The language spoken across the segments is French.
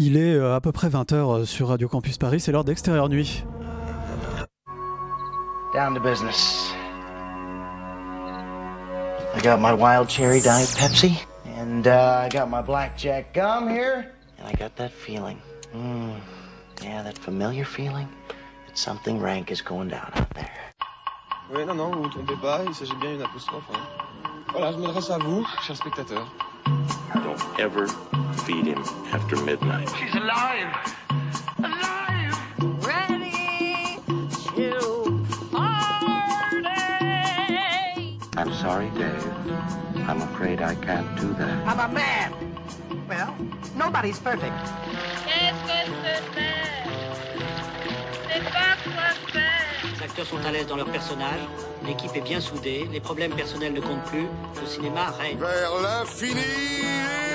Il est euh, à peu près 20h sur Radio Campus Paris, c'est l'heure d'extérieur nuit. Down to business. I got my wild cherry diet Pepsi, and uh, I got my blackjack gum here, and I got that feeling. Mm, yeah, that familiar feeling that something rank is going down out there. Oui, non, non, vous vous trompez pas, il s'agit bien d'une apostrophe. hein. Voilà, je m'adresse à vous, chers spectateurs. Don't ever feed him after midnight. She's alive! Alive! ready to party. I'm sorry, Dave. I'm afraid I can't do that. I'm a man. Well, nobody's perfect. Qu'est-ce que c'est faire C'est pas quoi faire. Les acteurs sont à l'aise dans leur personnage, l'équipe est bien soudée, les problèmes personnels ne comptent plus, le cinéma règne. Vers l'infini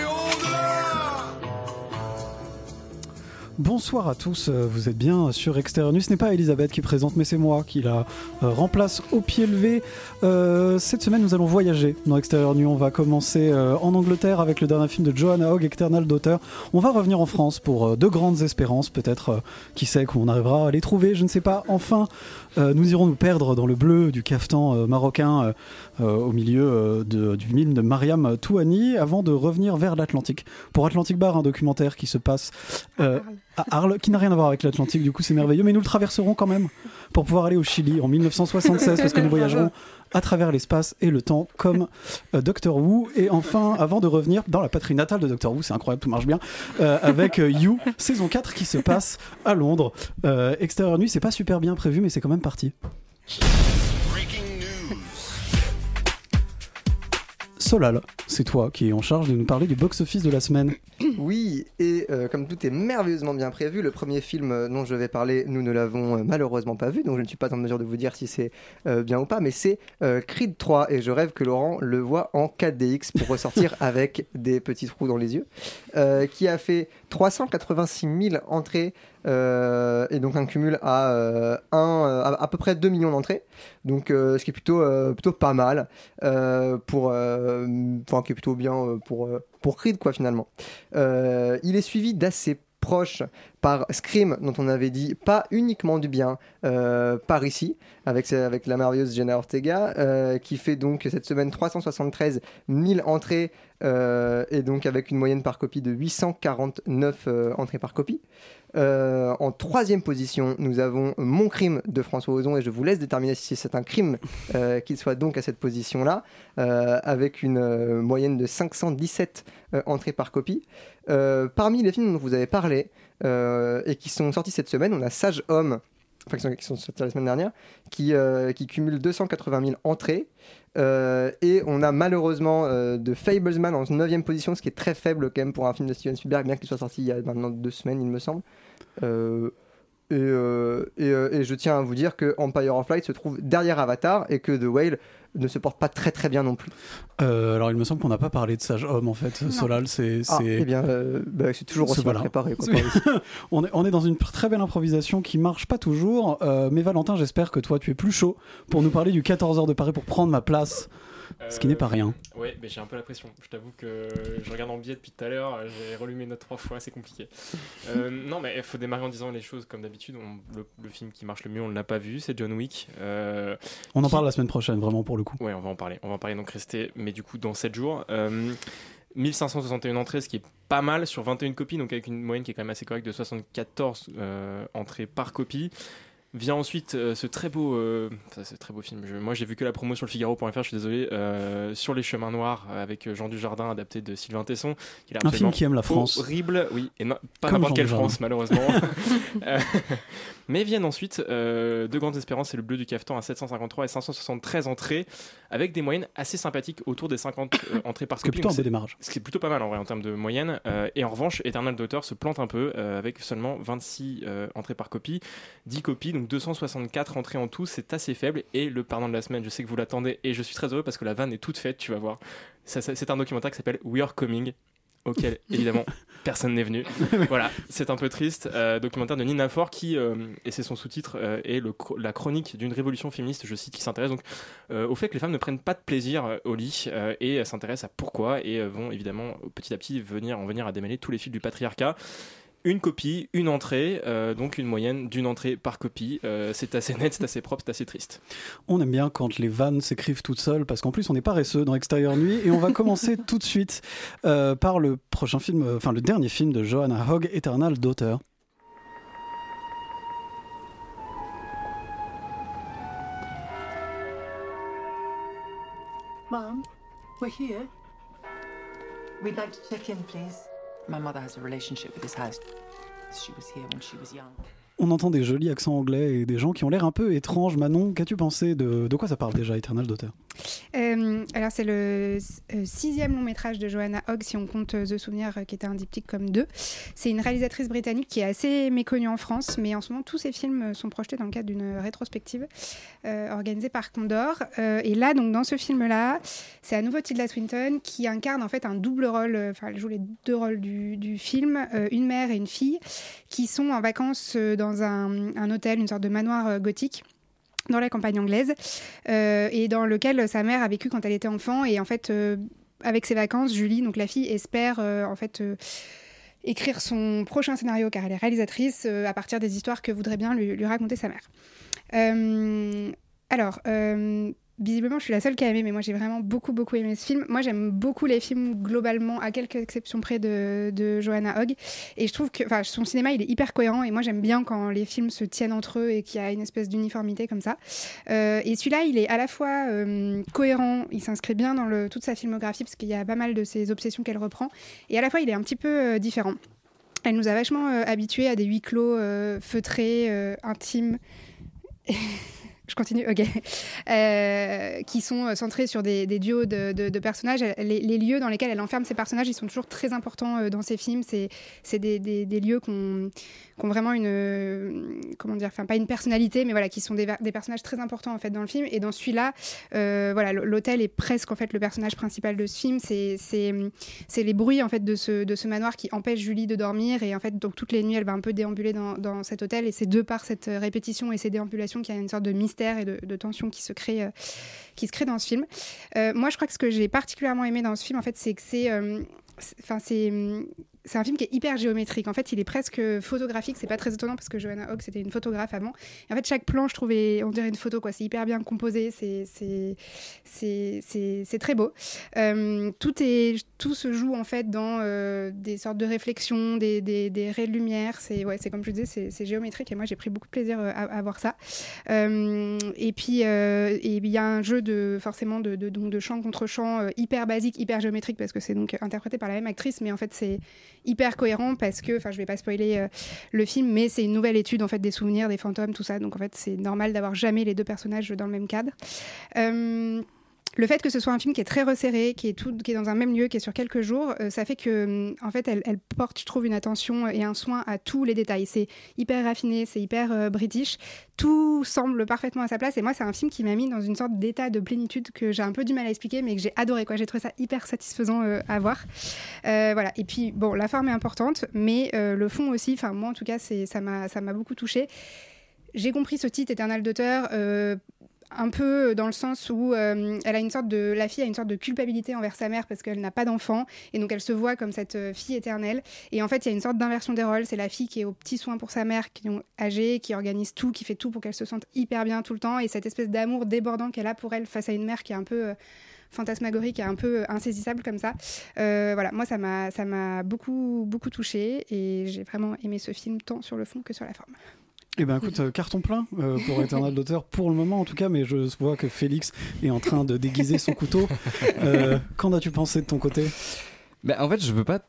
Bonsoir à tous, euh, vous êtes bien sur Nuit. Ce n'est pas Elisabeth qui présente, mais c'est moi qui la euh, remplace au pied levé. Euh, cette semaine, nous allons voyager dans Extérieur Nuit. On va commencer en Angleterre avec le dernier film de Joanna Hogg, Eternal Daughter. On va revenir en France pour euh, de grandes espérances, peut-être, qui sait, qu'on arrivera à les trouver, je ne sais pas. Enfin, nous irons nous perdre dans le bleu du cafetan euh, marocain euh, euh, au milieu euh, de- du film de Mariam Touani avant de revenir vers l'Atlantique. Pour Atlantic Bar, un documentaire qui se passe euh, à Arles, qui n'a rien à voir avec l'Atlantique, du coup c'est merveilleux, mais nous le traverserons quand même pour pouvoir aller au Chili en 1976 parce que nous voyagerons à travers l'espace et le temps comme euh, Doctor Who. Et enfin, avant de revenir dans la patrie natale de Doctor Who, c'est incroyable, tout marche bien, euh, avec euh, You, saison 4 qui se passe à Londres. Euh, extérieur nuit, c'est pas super bien prévu, mais c'est quand même parti. Solal, c'est toi qui es en charge de nous parler du box-office de la semaine. Oui, et euh, comme tout est merveilleusement bien prévu, le premier film euh, dont je vais parler, nous ne l'avons euh, malheureusement pas vu, donc je ne suis pas en mesure de vous dire si c'est euh, bien ou pas, mais c'est euh, Creed 3, et je rêve que Laurent le voit en 4DX pour ressortir avec des petits trous dans les yeux, qui a fait 386 000 entrées, et donc un cumul à, un, à, à peu près 2 millions d'entrées, donc ce qui est plutôt, plutôt pas mal, pour, enfin qui est plutôt bien pour, pour Creed quoi finalement. Euh, il est suivi d'assez proche par Scream, dont on avait dit pas uniquement du bien euh, par ici, avec, la merveilleuse Jenna Ortega, euh, qui fait donc cette semaine 373 000 entrées, euh, et donc avec une moyenne par copie de 849 euh, entrées par copie. En troisième position, nous avons Mon crime de François Ozon, et je vous laisse déterminer si c'est un crime qu'il soit donc à cette position-là, avec une moyenne de 517 euh, entrées par copie. Parmi les films dont vous avez parlé et qui sont sortis cette semaine, on a Sage Homme, enfin qui sont, sortis la semaine dernière, qui, euh, qui cumule 280 000 entrées. Euh, et on a malheureusement euh, de Fablesman en 9 position, ce qui est très faible quand même pour un film de Steven Spielberg, bien qu'il soit sorti il y a maintenant deux semaines, il me semble. Euh, et, euh, euh, et je tiens à vous dire que Empire of Light se trouve derrière Avatar et que The Whale ne se porte pas très très bien non plus. Euh, alors il me semble qu'on n'a pas parlé de Sage Homme en fait. Solal, c'est. Ah, c'est- eh bien, euh, bah, c'est toujours aussi voilà. préparé. quoi, on, est, on est dans une très belle improvisation qui marche pas toujours. euh, mais Valentin, j'espère que toi tu es plus chaud pour nous parler du 14h de Paris pour prendre ma place. Ce qui n'est pas rien. Ouais, mais j'ai un peu la pression. Je t'avoue que je regarde en biais depuis tout à l'heure, j'ai relu mes notes trois fois, c'est compliqué. Euh, non, mais il faut démarrer en disant les choses comme d'habitude. Le, le film qui marche le mieux, on ne l'a pas vu, c'est John Wick. Euh, On en parle la semaine prochaine, vraiment pour le coup. Ouais, on va en parler. On va en parler donc rester, mais du coup dans 7 jours. Euh, 1561 entrées, ce qui est pas mal sur 21 copies, donc avec une moyenne qui est quand même assez correcte de 74 euh, entrées par copie. Vient ensuite euh, ce très beau, euh, ça, c'est très beau film. Je- moi, j'ai vu que la promo sur le Figaro.fr. Je suis désolé. euh, sur les chemins noirs avec Jean Dujardin, adapté de Sylvain Tesson. Qui est Un film qui aime la France. Horrible, oui, et non- pas n'importe quelle. France, malheureusement. Euh, mais viennent ensuite euh, Deux Grandes Espérances et Le Bleu du Cafetan à 753 et 573 entrées, avec des moyennes assez sympathiques autour des 50 euh, entrées par plutôt beau c'est- démarrage. ce qui est plutôt pas mal en vrai en termes de moyenne. Euh, et en revanche, Eternal Daughter se plante un peu euh, avec seulement 26 euh, entrées par copie, 10 copies, donc 264 entrées en tout, c'est assez faible. Et le pardon de la semaine, je sais que vous l'attendez et je suis très heureux parce que la vanne est toute faite, tu vas voir. C'est un documentaire qui s'appelle We Are Coming, auquel évidemment personne n'est venu. voilà, c'est un peu triste. Euh, documentaire de Nina Fort qui, euh, et c'est son sous-titre, euh, est le la chronique d'une révolution féministe, je cite, qui s'intéresse donc au fait que les femmes ne prennent pas de plaisir au lit et s'intéressent à pourquoi et vont évidemment petit à petit venir en venir à démêler tous les fils du patriarcat. Une copie, une entrée, euh, donc une moyenne d'une entrée par copie. Euh, c'est assez net, c'est assez propre, c'est assez triste. On aime bien quand les vannes s'écrivent toutes seules parce qu'en plus on est paresseux dans Extérieur Nuit et on va commencer tout de suite euh, par le prochain film, euh, enfin le dernier film de Johanna Hogg, Eternal Daughter. Mom, we're here. We'd like to check in, please. My mother has a relationship with this house. She was here when she was young. On entend des jolis accents anglais et des gens qui ont l'air un peu étranges. Manon, qu'as-tu pensé de, de quoi ça parle déjà, Eternal Daughter? Euh, alors, c'est le euh, sixième long métrage de Johanna Hogg, si on compte euh, The Souvenir, qui était un diptyque comme deux. C'est une réalisatrice britannique qui est assez méconnue en France, mais en ce moment, tous ses films sont projetés dans le cadre d'une rétrospective organisée par Condor. Et là, donc, dans ce film-là, c'est à nouveau Tilda Swinton qui incarne en fait un double rôle, enfin, elle joue les deux rôles du, film, une mère et une fille, qui sont en vacances dans un, hôtel, une sorte de manoir gothique dans la campagne anglaise euh, et dans lequel sa mère a vécu quand elle était enfant. Et en fait euh, avec ses vacances Julie donc la fille espère euh, en fait écrire son prochain scénario car elle est réalisatrice à partir des histoires que voudrait bien lui, raconter sa mère. Alors Visiblement, je suis la seule qui a aimé, mais moi j'ai vraiment beaucoup beaucoup aimé ce film. Moi j'aime beaucoup les films globalement, à quelques exceptions près de, Johanna Hogg. Et je trouve que son cinéma il est hyper cohérent et moi j'aime bien quand les films se tiennent entre eux et qu'il y a une espèce d'uniformité comme ça. Euh, et celui-là il est à la fois euh, cohérent, il s'inscrit bien dans le, toute sa filmographie parce qu'il y a pas mal de ses obsessions qu'elle reprend. Et à la fois il est un petit peu euh, différent. Elle nous a vachement habitués à des huis clos feutrés, intimes. Je continue, ok. Euh, qui sont euh, centrés sur des, duos de, personnages. Les, lieux dans lesquels elle enferme ses personnages, ils sont toujours très importants euh, dans ses films. C'est des, lieux qui ont, vraiment une. Comment dire Enfin, pas une personnalité, mais voilà, qui sont des, personnages très importants en fait dans le film. Et dans celui-là, voilà, l'hôtel est presque en fait le personnage principal de ce film. C'est les bruits en fait de ce, manoir qui empêchent Julie de dormir. Et en fait, donc toutes les nuits, elle va un peu déambuler dans, dans cet hôtel. Et c'est de par cette répétition et ces déambulations qu'il y a une sorte de mystère et de, de tension qui se crée, euh, qui se crée dans ce film. Euh, moi, je crois que ce que j'ai particulièrement aimé dans ce film, en fait, c'est que c'est, euh, c'est- hum, c'est un film qui est hyper géométrique. En fait, il est presque photographique. C'est pas très étonnant parce que Johanna Hogg c'était une photographe avant. Et en fait, chaque plan, je trouvais, on dirait une photo. quoi. C'est hyper bien composé. C'est, très beau. Euh, tout est, tout se joue en fait dans euh, des sortes de réflexions, des, des, des raies de lumière. C'est, ouais, comme je disais, c'est, géométrique. Et moi, j'ai pris beaucoup de plaisir euh, à, voir ça. Et puis, il y a un jeu de forcément de, donc de chant contre chant euh, hyper basique, hyper géométrique parce que c'est donc interprété par la même actrice, mais en fait c'est hyper cohérent parce que, enfin, je vais pas spoiler euh, le film, mais c'est une nouvelle étude en fait des souvenirs, des fantômes, tout ça. Donc en fait, c'est normal d'avoir jamais les deux personnages dans le même cadre. Euh, le fait que ce soit un film qui est très resserré, qui est, tout, qui est dans un même lieu, qui est sur quelques jours, euh, ça fait que, hum, en fait, elle, porte, je trouve, une attention et un soin à tous les détails. C'est hyper raffiné, c'est hyper euh, british. Tout semble parfaitement à sa place. Et moi, c'est un film qui m'a mis dans une sorte d'état de plénitude que j'ai un peu du mal à expliquer, mais que j'ai adoré. J'ai trouvé ça hyper satisfaisant euh, à voir. Voilà. Et puis, bon, la forme est importante, mais le fond aussi, moi, en tout cas, ça, m'a, beaucoup touché. J'ai compris ce titre, Éternel d'auteur. Un peu dans le sens où euh, elle a une sorte de la fille a une sorte de culpabilité envers sa mère parce qu'elle n'a pas d'enfant. Et donc elle se voit comme cette euh, fille éternelle. Et en fait il y a une sorte d'inversion des rôles. C'est la fille qui est au petit soin pour sa mère qui est âgée qui organise tout qui fait tout pour qu'elle se sente hyper bien tout le temps. Et cette espèce d'amour débordant qu'elle a pour elle face à une mère qui est un peu euh, fantasmagorique et un peu insaisissable comme ça. Voilà, moi ça m'a ça m'a beaucoup beaucoup touché et j'ai vraiment aimé ce film tant sur le fond que sur la forme. Eh ben écoute, euh, carton plein euh, pour Eternal Daughter pour le moment en tout cas, mais je vois que Félix est en train de déguiser son couteau. Euh, Qu'en as-tu pensé de ton côté? Bah, en fait, je veux pas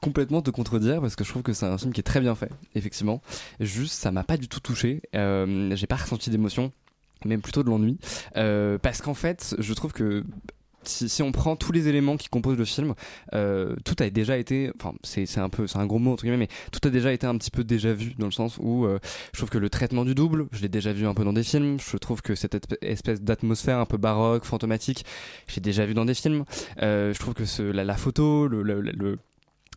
complètement te contredire parce que je trouve que c'est un film qui est très bien fait, effectivement. Juste, ça m'a pas du tout touché. Euh, J'ai pas ressenti d'émotion, même plutôt de l'ennui. Euh, parce qu'en fait, je trouve que si, si on prend tous les éléments qui composent le film, euh, tout a déjà été, enfin c'est un peu, c'est un gros mot entre guillemets, mais tout a déjà été un petit peu déjà vu dans le sens où euh, je trouve que le traitement du double, je l'ai déjà vu un peu dans des films. Je trouve que cette esp- espèce d'atmosphère un peu baroque, fantomatique, j'ai déjà vu dans des films. Euh, je trouve que ce, la, la photo, le, le, le-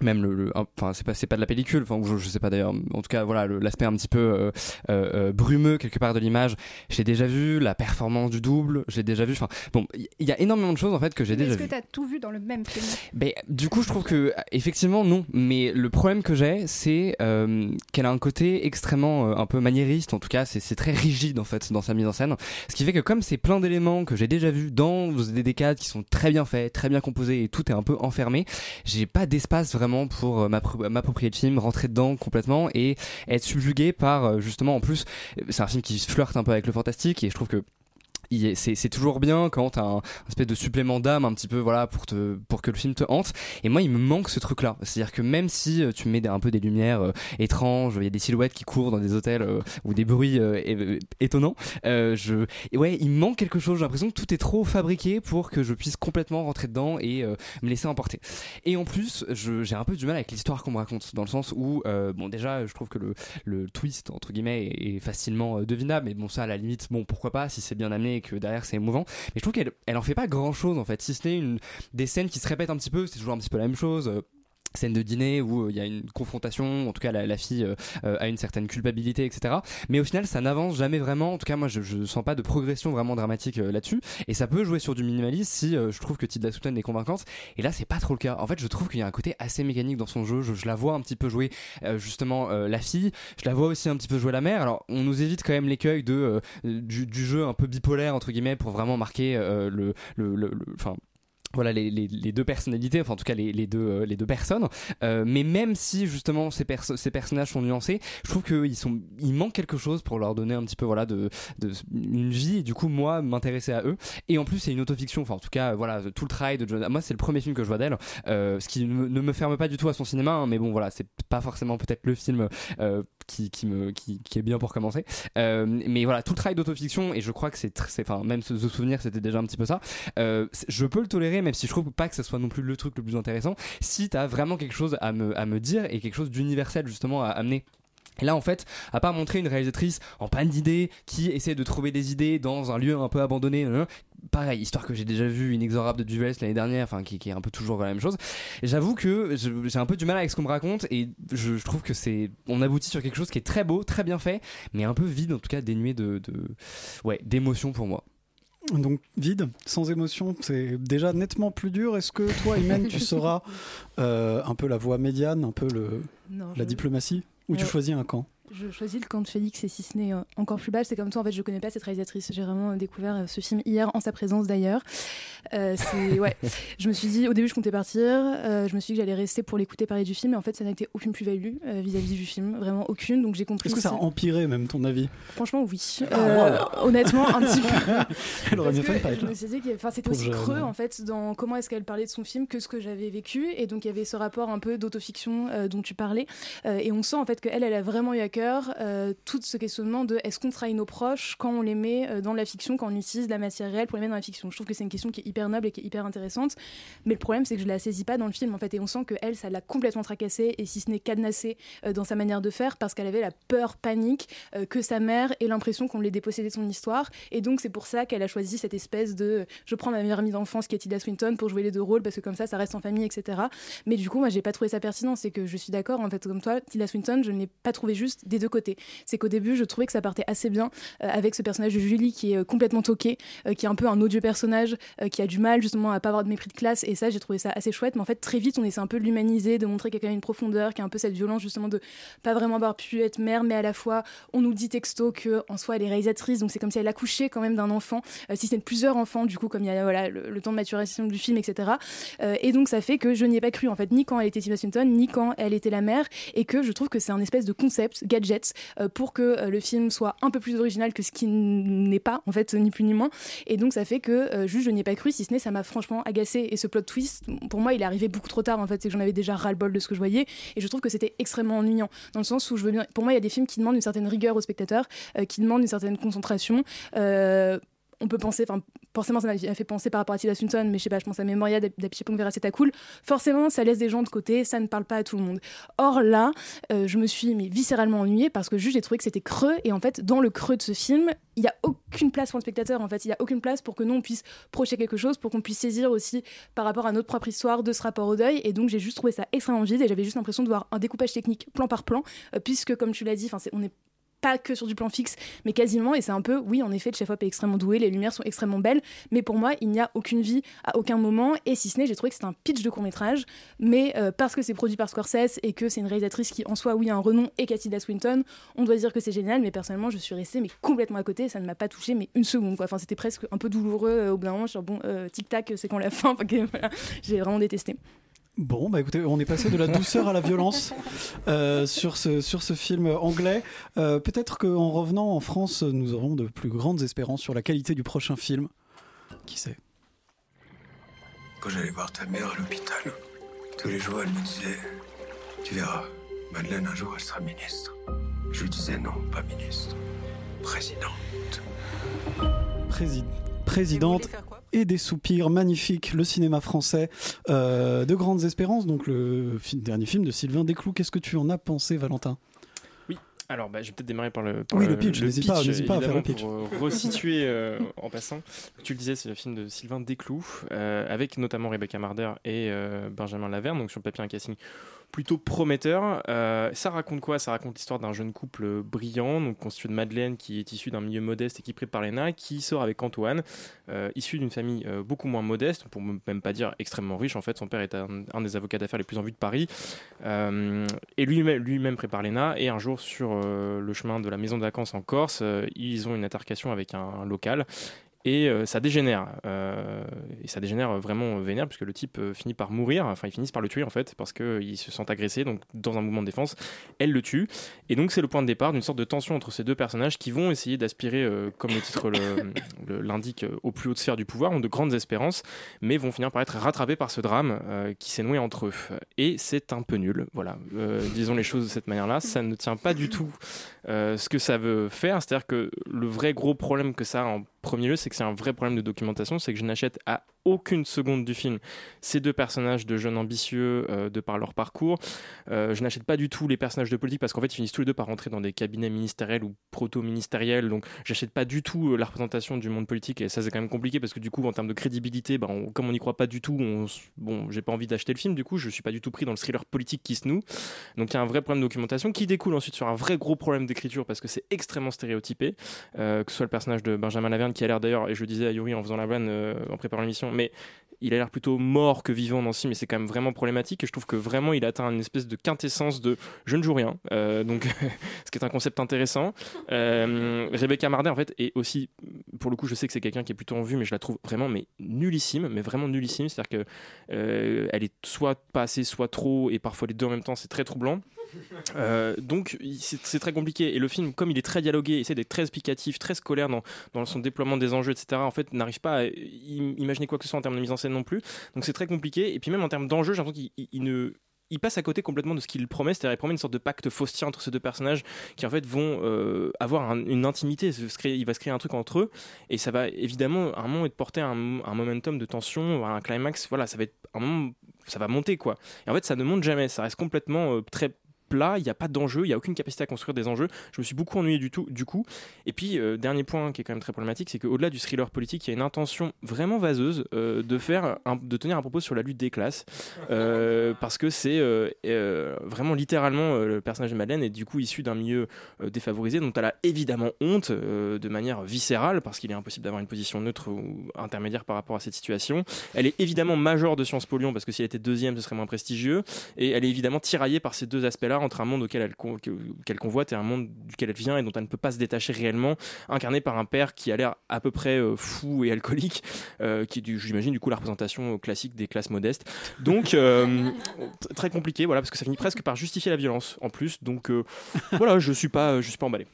même le, le- enfin c'est pas c'est pas de la pellicule enfin je, je sais pas d'ailleurs en tout cas voilà l'aspect un petit peu euh, euh, euh, brumeux quelque part de l'image j'ai déjà vu la performance du double j'ai déjà vu enfin bon il y, a énormément de choses en fait que j'ai Mais déjà Est-ce que vu tu as tout vu dans le même film? Ben, du coup, je trouve que effectivement non. Mais le problème que j'ai, c'est euh, qu'elle a un côté extrêmement un peu maniériste. En tout cas, c'est c'est très rigide en fait dans sa mise en scène. Ce qui fait que comme c'est plein d'éléments que j'ai déjà vus dans des décades qui sont très bien faits, très bien composés et tout est un peu enfermé, j'ai pas d'espace vraiment pour euh, m'appro- m'approprier le film, rentrer dedans complètement et être subjugué par euh, justement en plus. euh, C'est un film qui flirte un peu avec le fantastique et je trouve que c'est toujours bien quand t'as un, un espèce de supplément d'âme un petit peu voilà pour te pour que le film te hante. Et moi il me manque ce truc là c'est à dire que même si euh, tu mets un peu des lumières euh, étranges il y a des silhouettes qui courent dans des hôtels euh, ou des bruits étonnants je ouais il me manque quelque chose. J'ai l'impression que tout est trop fabriqué pour que je puisse complètement rentrer dedans et me laisser emporter. Et en plus j'ai un peu du mal avec l'histoire qu'on me raconte dans le sens où bon déjà je trouve que le, le twist entre guillemets est, est facilement devinable mais bon ça à la limite bon pourquoi pas si c'est bien amené que derrière c'est émouvant. Mais je trouve qu'elle elle en fait pas grand chose en fait si ce n'est une des scènes qui se répètent un petit peu c'est toujours un petit peu la même chose euh, scène de dîner où euh, il y a une confrontation, en tout cas la, la fille euh, euh, a une certaine culpabilité, etc. Mais au final, ça n'avance jamais vraiment. En tout cas, moi, je, je sens pas de progression vraiment dramatique euh, là-dessus. Et ça peut jouer sur du minimalisme si je trouve que Tilda Swinton est convaincante. Et là, c'est pas trop le cas. En fait, je trouve qu'il y a un côté assez mécanique dans son jeu. Je, je la vois un petit peu jouer justement la fille. Je la vois aussi un petit peu jouer la mère. Alors, on nous évite quand même l'écueil de du, du jeu un peu bipolaire entre guillemets pour vraiment marquer le le le- le- voilà les, les, deux personnalités, enfin en tout cas les, les deux euh, les deux personnes. Euh, mais même si justement ces, ces personnages sont nuancés, je trouve qu'ils sont il manque quelque chose pour leur donner un petit peu voilà de, de une vie. Et du coup moi m'intéresser à eux. Et en plus c'est une autofiction. Enfin en tout cas voilà tout le travail de Jonah. Moi c'est le premier film que je vois d'elle, euh, ce qui ne me, ferme pas du tout à son cinéma. hein, mais bon voilà c'est pas forcément peut-être le film qui, qui me qui, qui est bien pour commencer. Mais voilà tout le travail d'autofiction et je crois que c'est enfin même ce, ce souvenir c'était déjà un petit peu ça. Je peux le tolérer même si je trouve pas que ce soit non plus le truc le plus intéressant. Si t'as vraiment quelque chose à me dire et quelque chose d'universel justement à amener. Et là, en fait, à part montrer une réalisatrice en panne d'idées qui essaie de trouver des idées dans un lieu un peu abandonné, pareil, histoire que j'ai déjà vu Inexorable de Duvels l'année dernière, enfin qui, est un peu toujours la même chose. J'avoue que j'ai un peu du mal avec ce qu'on me raconte et je, trouve que c'est, on aboutit sur quelque chose qui est très beau, très bien fait, mais un peu vide, en tout cas dénué de ouais, d'émotion pour moi. Donc vide, sans émotion, c'est déjà nettement plus dur. Est-ce que toi, Imen, tu seras euh, un peu la voix médiane, un peu le, Non, la je- diplomatie? Ou tu Euh, choisis un camp? Je choisis le camp de Félix et si ce n'est euh, encore plus bas, c'est comme toi, en fait, je connais pas cette réalisatrice. J'ai vraiment euh, découvert euh, ce film hier en sa présence d'ailleurs. Euh, ouais. Je me suis dit, au début, je comptais partir. euh, je me suis dit que j'allais rester pour l'écouter parler du film, et en fait, ça n'a été aucune plus-value euh, vis-à-vis du film, vraiment aucune. Donc j'ai compris. Est-ce que ça a empiré même ton avis? Franchement, oui. Ah, honnêtement, un petit peu. Elle aurait Parce mieux fait de que pas être je me suis dit que enfin, c'était aussi creux en fait dans comment est-ce qu'elle parlait de son film que ce que j'avais vécu et donc il y avait ce rapport un peu d'autofiction dont tu parlais et on sent en fait qu'elle elle a vraiment eu à euh, tout ce questionnement de est-ce qu'on trahit nos proches quand on les met euh, dans la fiction quand on utilise la matière réelle pour les mettre dans la fiction. Je trouve que c'est une question qui est hyper noble et qui est hyper intéressante mais le problème c'est que je la saisis pas dans le film en fait et on sent que elle ça l'a complètement tracassée et si ce n'est cadenassée euh, dans sa manière de faire parce qu'elle avait la peur panique que sa mère ait l'impression qu'on l'ait dépossédée de son histoire et donc c'est pour ça qu'elle a choisi cette espèce de je prends ma meilleure amie d'enfance qui est Tilda Swinton pour jouer les deux rôles parce que comme ça ça reste en famille etc mais du coup moi j'ai pas trouvé ça pertinent c'est que je suis d'accord en fait comme toi Tilda Swinton je n'ai pas trouvé juste des deux côtés. C'est qu'au début je trouvais que ça partait assez bien euh, avec ce personnage de Julie qui est euh, complètement toqué euh, qui est un peu un odieux personnage qui a du mal justement à pas avoir de mépris de classe. Et ça j'ai trouvé ça assez chouette. Mais en fait très vite on essaie un peu de l'humaniser de montrer qu'il y a quand même une profondeur qu'il y a un peu cette violence justement de pas vraiment avoir pu être mère mais à la fois on nous dit texto que en soi elle est réalisatrice donc c'est comme si elle accouchait quand même d'un enfant si c'est plusieurs enfants du coup comme il y a voilà le, temps de maturation du film etc et donc ça fait que je n'y ai pas cru en fait ni quand elle était Tilda Swinton ni quand elle était la mère et que je trouve que c'est un espèce de concept gadget euh, pour que euh, le film soit un peu plus original que ce qui n'est pas en fait ni plus ni moins. Et donc ça fait que euh, juste je n'y ai pas cru si ce n'est ça m'a franchement agacé. Et ce plot twist pour moi il est arrivé beaucoup trop tard en fait. C'est que j'en avais déjà ras le bol de ce que je voyais. Et je trouve que c'était extrêmement ennuyant. Dans le sens où je veux bien pour moi il y a des films qui demandent une certaine rigueur au spectateur qui demandent une certaine concentration on peut penser, enfin, forcément ça m'a fait penser par rapport à Tilda Swinton, mais je sais pas, je pense à Memoria d'Apichez Vera, c'est cool. Forcément, ça laisse des gens de côté, ça ne parle pas à tout le monde. Or là, euh, je me suis mais viscéralement ennuyée parce que juste j'ai trouvé que c'était creux et en fait dans le creux de ce film, il n'y a aucune place pour le spectateur. En fait, il n'y a aucune place pour que nous on puisse projeter quelque chose, pour qu'on puisse saisir aussi par rapport à notre propre histoire de ce rapport au deuil. Et donc j'ai juste trouvé ça extrêmement vide et j'avais juste l'impression de voir un découpage technique plan par plan, euh, puisque comme tu l'as dit, c'est- on est pas que sur du plan fixe, mais quasiment. Et c'est un peu, oui, en effet, le chef-op est extrêmement doué, les lumières sont extrêmement belles, mais pour moi, il n'y a aucune vie à aucun moment. Et si ce n'est, j'ai trouvé que c'était un pitch de court-métrage, mais euh, parce que c'est produit par Scorsese et que c'est une réalisatrice qui, en soi, oui, a un renom, et Cathy Swinton, on doit dire que c'est génial, mais personnellement, je suis restée mais complètement à côté, ça ne m'a pas touché, mais une seconde, quoi. Enfin, c'était presque un peu douloureux euh, au bout d'un moment, sur bon, euh, tic-tac, c'est quand la fin, Enfin, j'ai vraiment détesté. Bon, bah écoutez, on est passé de la douceur à la violence euh, sur, ce, sur ce film anglais. Euh, Peut-être qu'en revenant en France, nous aurons de plus grandes espérances sur la qualité du prochain film. Qui sait? Quand j'allais voir ta mère à l'hôpital, tous les jours, elle me disait Tu verras, Madeleine, un jour, elle sera ministre. Je lui disais non, pas ministre, présidente. Prési- Présidente et des soupirs magnifiques, le cinéma français euh, de grandes espérances. Donc le dernier film de Sylvain Desclous. Qu'est-ce que tu en as pensé, Valentin? Oui, alors bah, je vais peut-être démarrer par le, par Oui, le pitch, n'hésite pas- pas à faire le pitch. Pour euh, resituer euh, en passant. Tu le disais, c'est le film de Sylvain Desclous, euh, avec notamment Rebecca Marder et euh, Benjamin Laverne, donc sur le papier un casting plutôt prometteur. Euh, ça raconte quoi? Ça raconte l'histoire d'un jeune couple brillant, donc constitué de Madeleine, qui est issue d'un milieu modeste équipé par l'ENA, qui sort avec Antoine, euh, issu d'une famille euh, beaucoup moins modeste, pour même pas dire extrêmement riche. En fait, son père est un, des avocats d'affaires les plus en vue de Paris. Et lui-même lui-même prépare l'ENA. Et un jour, sur le chemin de la maison de vacances en Corse, ils ont une altercation avec un local. Et euh, ça dégénère. Euh, et ça dégénère vraiment vénère, puisque le type euh, finit par mourir. Enfin, ils finissent par le tuer, en fait, parce qu'ils se sentent agressés. Donc, dans un mouvement de défense, elle le tue. Et donc, c'est le point de départ d'une sorte de tension entre ces deux personnages qui vont essayer d'aspirer, comme le titre l'indique, aux plus hautes sphères du pouvoir, ont de grandes espérances, mais vont finir par être rattrapés par ce drame qui s'est noué entre eux. Et c'est un peu nul. Voilà. Disons les choses de cette manière-là. Ça ne tient pas du tout ce que ça veut faire. C'est-à-dire que le vrai gros problème que ça a en premier lieu, c'est que c'est un vrai problème de documentation, c'est que je n'achète à aucune seconde du film ces deux personnages de jeunes ambitieux euh, de par leur parcours. Euh, je n'achète pas du tout les personnages de politique parce qu'en fait ils finissent tous les deux par rentrer dans des cabinets ministériels ou proto-ministériels. Donc j'achète pas du tout euh, la représentation du monde politique et ça c'est quand même compliqué parce que du coup en termes de crédibilité, on- comme on n'y croit pas du tout, bon j'ai pas envie d'acheter le film. Du coup je suis pas du tout pris dans le thriller politique qui se noue. Donc il y a un vrai problème de documentation qui découle ensuite sur un vrai gros problème d'écriture parce que c'est extrêmement stéréotypé. Que ce soit le personnage de Benjamin Laverne qui a l'air d'ailleurs, et je le disais à Yuri en faisant la vanne euh, en préparant l'émission, mais il a l'air plutôt mort que vivant dans ce mais c'est quand même vraiment problématique. Et je trouve que vraiment il atteint une espèce de quintessence de je ne joue rien. Euh, donc, ce qui est un concept intéressant. Euh, Rebecca Marder, en fait, est aussi, pour le coup, je sais que c'est quelqu'un qui est plutôt en vue, mais je la trouve vraiment mais nullissime, mais vraiment nullissime. C'est-à-dire que euh, elle est soit pas assez, soit trop, et parfois les deux en même temps, c'est très troublant. Euh, donc c'est très compliqué. Et le film comme il est très dialogué essaie d'être très explicatif très scolaire dans, dans son déploiement des enjeux etc en fait n'arrive pas à im- imaginer quoi que ce soit en termes de mise en scène non plus. Donc c'est très compliqué. Et puis même en termes d'enjeux j'ai l'impression qu'il il- il ne il passe à côté complètement de ce qu'il promet, c'est-à-dire il promet une sorte de pacte faustien entre ces deux personnages qui en fait vont euh, avoir un- une intimité, il va se créer un truc entre eux. Et ça va évidemment à un moment être porté à un, un momentum de tension, à un climax, voilà, ça va être un moment, ça va monter quoi. Et en fait ça ne monte jamais, ça reste complètement euh, très plat, il n'y a pas d'enjeu, il n'y a aucune capacité à construire des enjeux. Je me suis beaucoup ennuyé du tout, du coup. Et puis, euh, dernier point qui est quand même très problématique, c'est qu'au-delà du thriller politique, il y a une intention vraiment vaseuse euh, de faire, de tenir un propos sur la lutte des classes, Euh, parce que c'est vraiment littéralement le personnage de Madeleine est du coup issu d'un milieu défavorisé, dont elle a évidemment honte de manière viscérale, parce qu'il est impossible d'avoir une position neutre ou intermédiaire par rapport à cette situation. Elle est évidemment majeure de Sciences Po Lyon, parce que si elle était deuxième, ce serait moins prestigieux. Et elle est évidemment tiraillée par ces deux aspects-là entre un monde auquel elle con- que- qu'elle convoite et un monde duquel elle vient et dont elle ne peut pas se détacher réellement, incarné par un père qui a l'air à peu près euh, fou et alcoolique, euh, qui est, du- j'imagine, du coup la représentation classique des classes modestes. Donc, euh, très compliqué, voilà, parce que ça finit presque par justifier la violence en plus. Donc, euh, voilà, je suis pas, je suis pas emballé.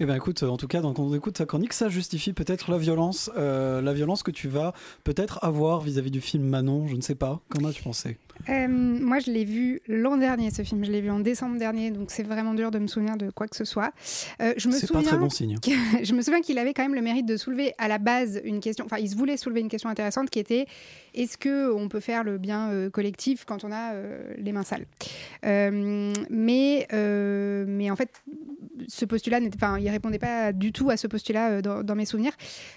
Eh ben écoute, en tout cas, donc, quand on écoute sa chronique, ça justifie peut-être la violence, euh, la violence que tu vas peut-être avoir vis-à-vis du film Manon, je ne sais pas. Qu'en as-tu pensé? Euh, moi, je l'ai vu l'an dernier, ce film. Je l'ai vu en décembre dernier, donc c'est vraiment dur de me souvenir de quoi que ce soit. Euh, je me C'est pas souviens très bon signe. que- je me souviens qu'il avait quand même le mérite de soulever à la base une question. Enfin, il se voulait soulever une question intéressante qui était est-ce que on peut faire le bien euh, collectif quand on a euh, les mains sales? Euh, Mais mais en fait, ce postulat n'était, enfin, il répondait pas du tout à ce postulat dans, dans mes souvenirs.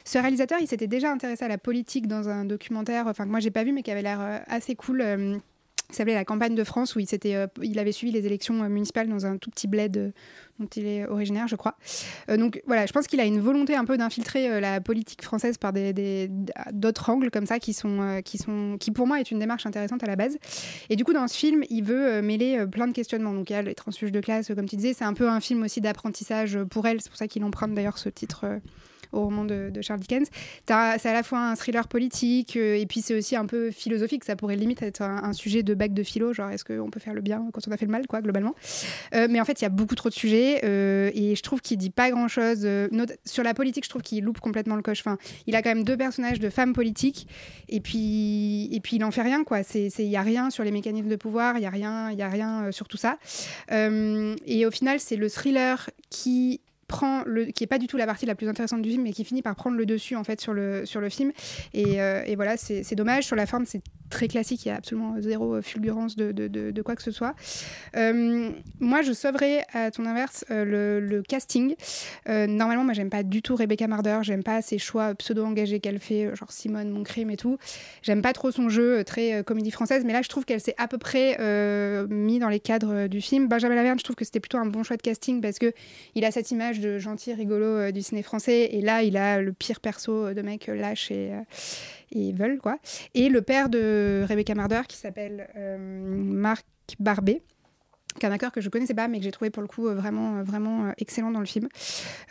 Ce réalisateur, il s'était déjà intéressé à la politique dans un documentaire, que moi j'ai pas vu, mais qui avait l'air assez cool. Qui s'appelait La campagne de France, où il, euh, avait suivi les élections euh, municipales dans un tout petit bled euh, dont il est originaire, je crois. Donc voilà, je pense qu'il a une volonté un peu d'infiltrer la politique française par d'autres angles comme ça, qui, qui, pour moi est une démarche intéressante à la base. Et du coup, dans ce film, il veut mêler plein de questionnements. Donc il y a les transfuges de classe, comme tu disais, c'est un peu un film aussi d'apprentissage pour elle. C'est pour ça qu'il emprunte d'ailleurs ce titre. Au roman de, Charles Dickens. C'est à la fois un thriller politique euh, et puis c'est aussi un peu philosophique. Ça pourrait limite être un, sujet de bac de philo, genre est-ce qu'on peut faire le bien quand on a fait le mal, quoi, globalement. Euh, mais en fait, il y a beaucoup trop de sujets euh, et je trouve qu'il dit pas grand-chose. sur la politique, je trouve qu'il loupe complètement le coche. Enfin, il a quand même deux personnages de femmes politiques et puis et puis il en fait rien, quoi. Il y a rien sur les mécanismes de pouvoir, il y a rien, y a rien sur tout ça. Et au final, c'est le thriller qui qui est pas du tout la partie la plus intéressante du film mais qui finit par prendre le dessus en fait sur le sur le film. Et, euh, voilà c'est dommage. Sur la forme c'est très classique. Il y a absolument zéro fulgurance de, de, quoi que ce soit. Euh, moi je sauverais à ton inverse euh, le, casting. Euh, normalement moi j'aime pas du tout Rebecca Marder. J'aime pas ses choix pseudo engagés qu'elle fait euh, genre Simone mon crime et tout. J'aime pas trop son jeu euh, très euh, comédie française. Mais là je trouve qu'elle s'est à peu près euh, mis dans les cadres euh, du film. Benjamin Laverne je trouve que c'était plutôt un bon choix de casting parce que il a cette image de gentil rigolo euh, du ciné français. Et là il a le pire perso de mec euh, lâche et, euh, et veulent quoi. Et le père de Rebecca Marder qui s'appelle Marc Barbet qui est un acteur que je connaissais pas mais que j'ai trouvé pour le coup euh, vraiment euh, vraiment euh, excellent dans le film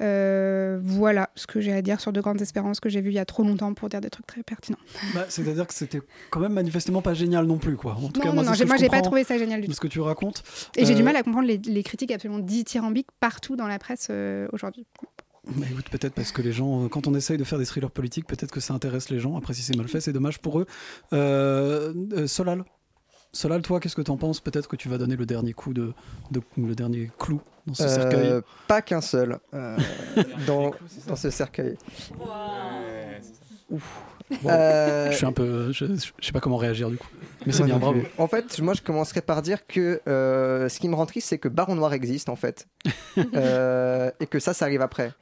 Euh, voilà ce que j'ai à dire sur De Grandes Espérances que j'ai vu il y a trop longtemps pour dire des trucs très pertinents Bah, C'est-à-dire que c'était quand même manifestement pas génial non plus, quoi. En tout cas, non, moi, non, moi, je j'ai pas trouvé ça génial du tout. ce que tu racontes. et j'ai du mal à comprendre les, les critiques absolument dithyrambiques partout dans la presse euh, aujourd'hui Bah écoute, peut-être parce que les gens, quand on essaye de faire des thrillers politiques, peut-être que ça intéresse les gens. Après, si c'est mal fait, c'est dommage pour eux. Euh, Solal, Solal, toi, qu'est-ce que t'en penses Peut-être que tu vas donner le dernier coup de, de- le dernier clou dans ce Euh, cercueil. Pas qu'un seul euh, dans, dans ce cercueil. Ouf. Bon, Euh, je suis un peu, je, je sais pas comment réagir du coup. Mais c'est bien, bravo. En fait, moi, je commencerai par dire que euh, ce qui me rend triste, c'est que Baron Noir existe, en fait. Euh, et que ça, ça arrive après.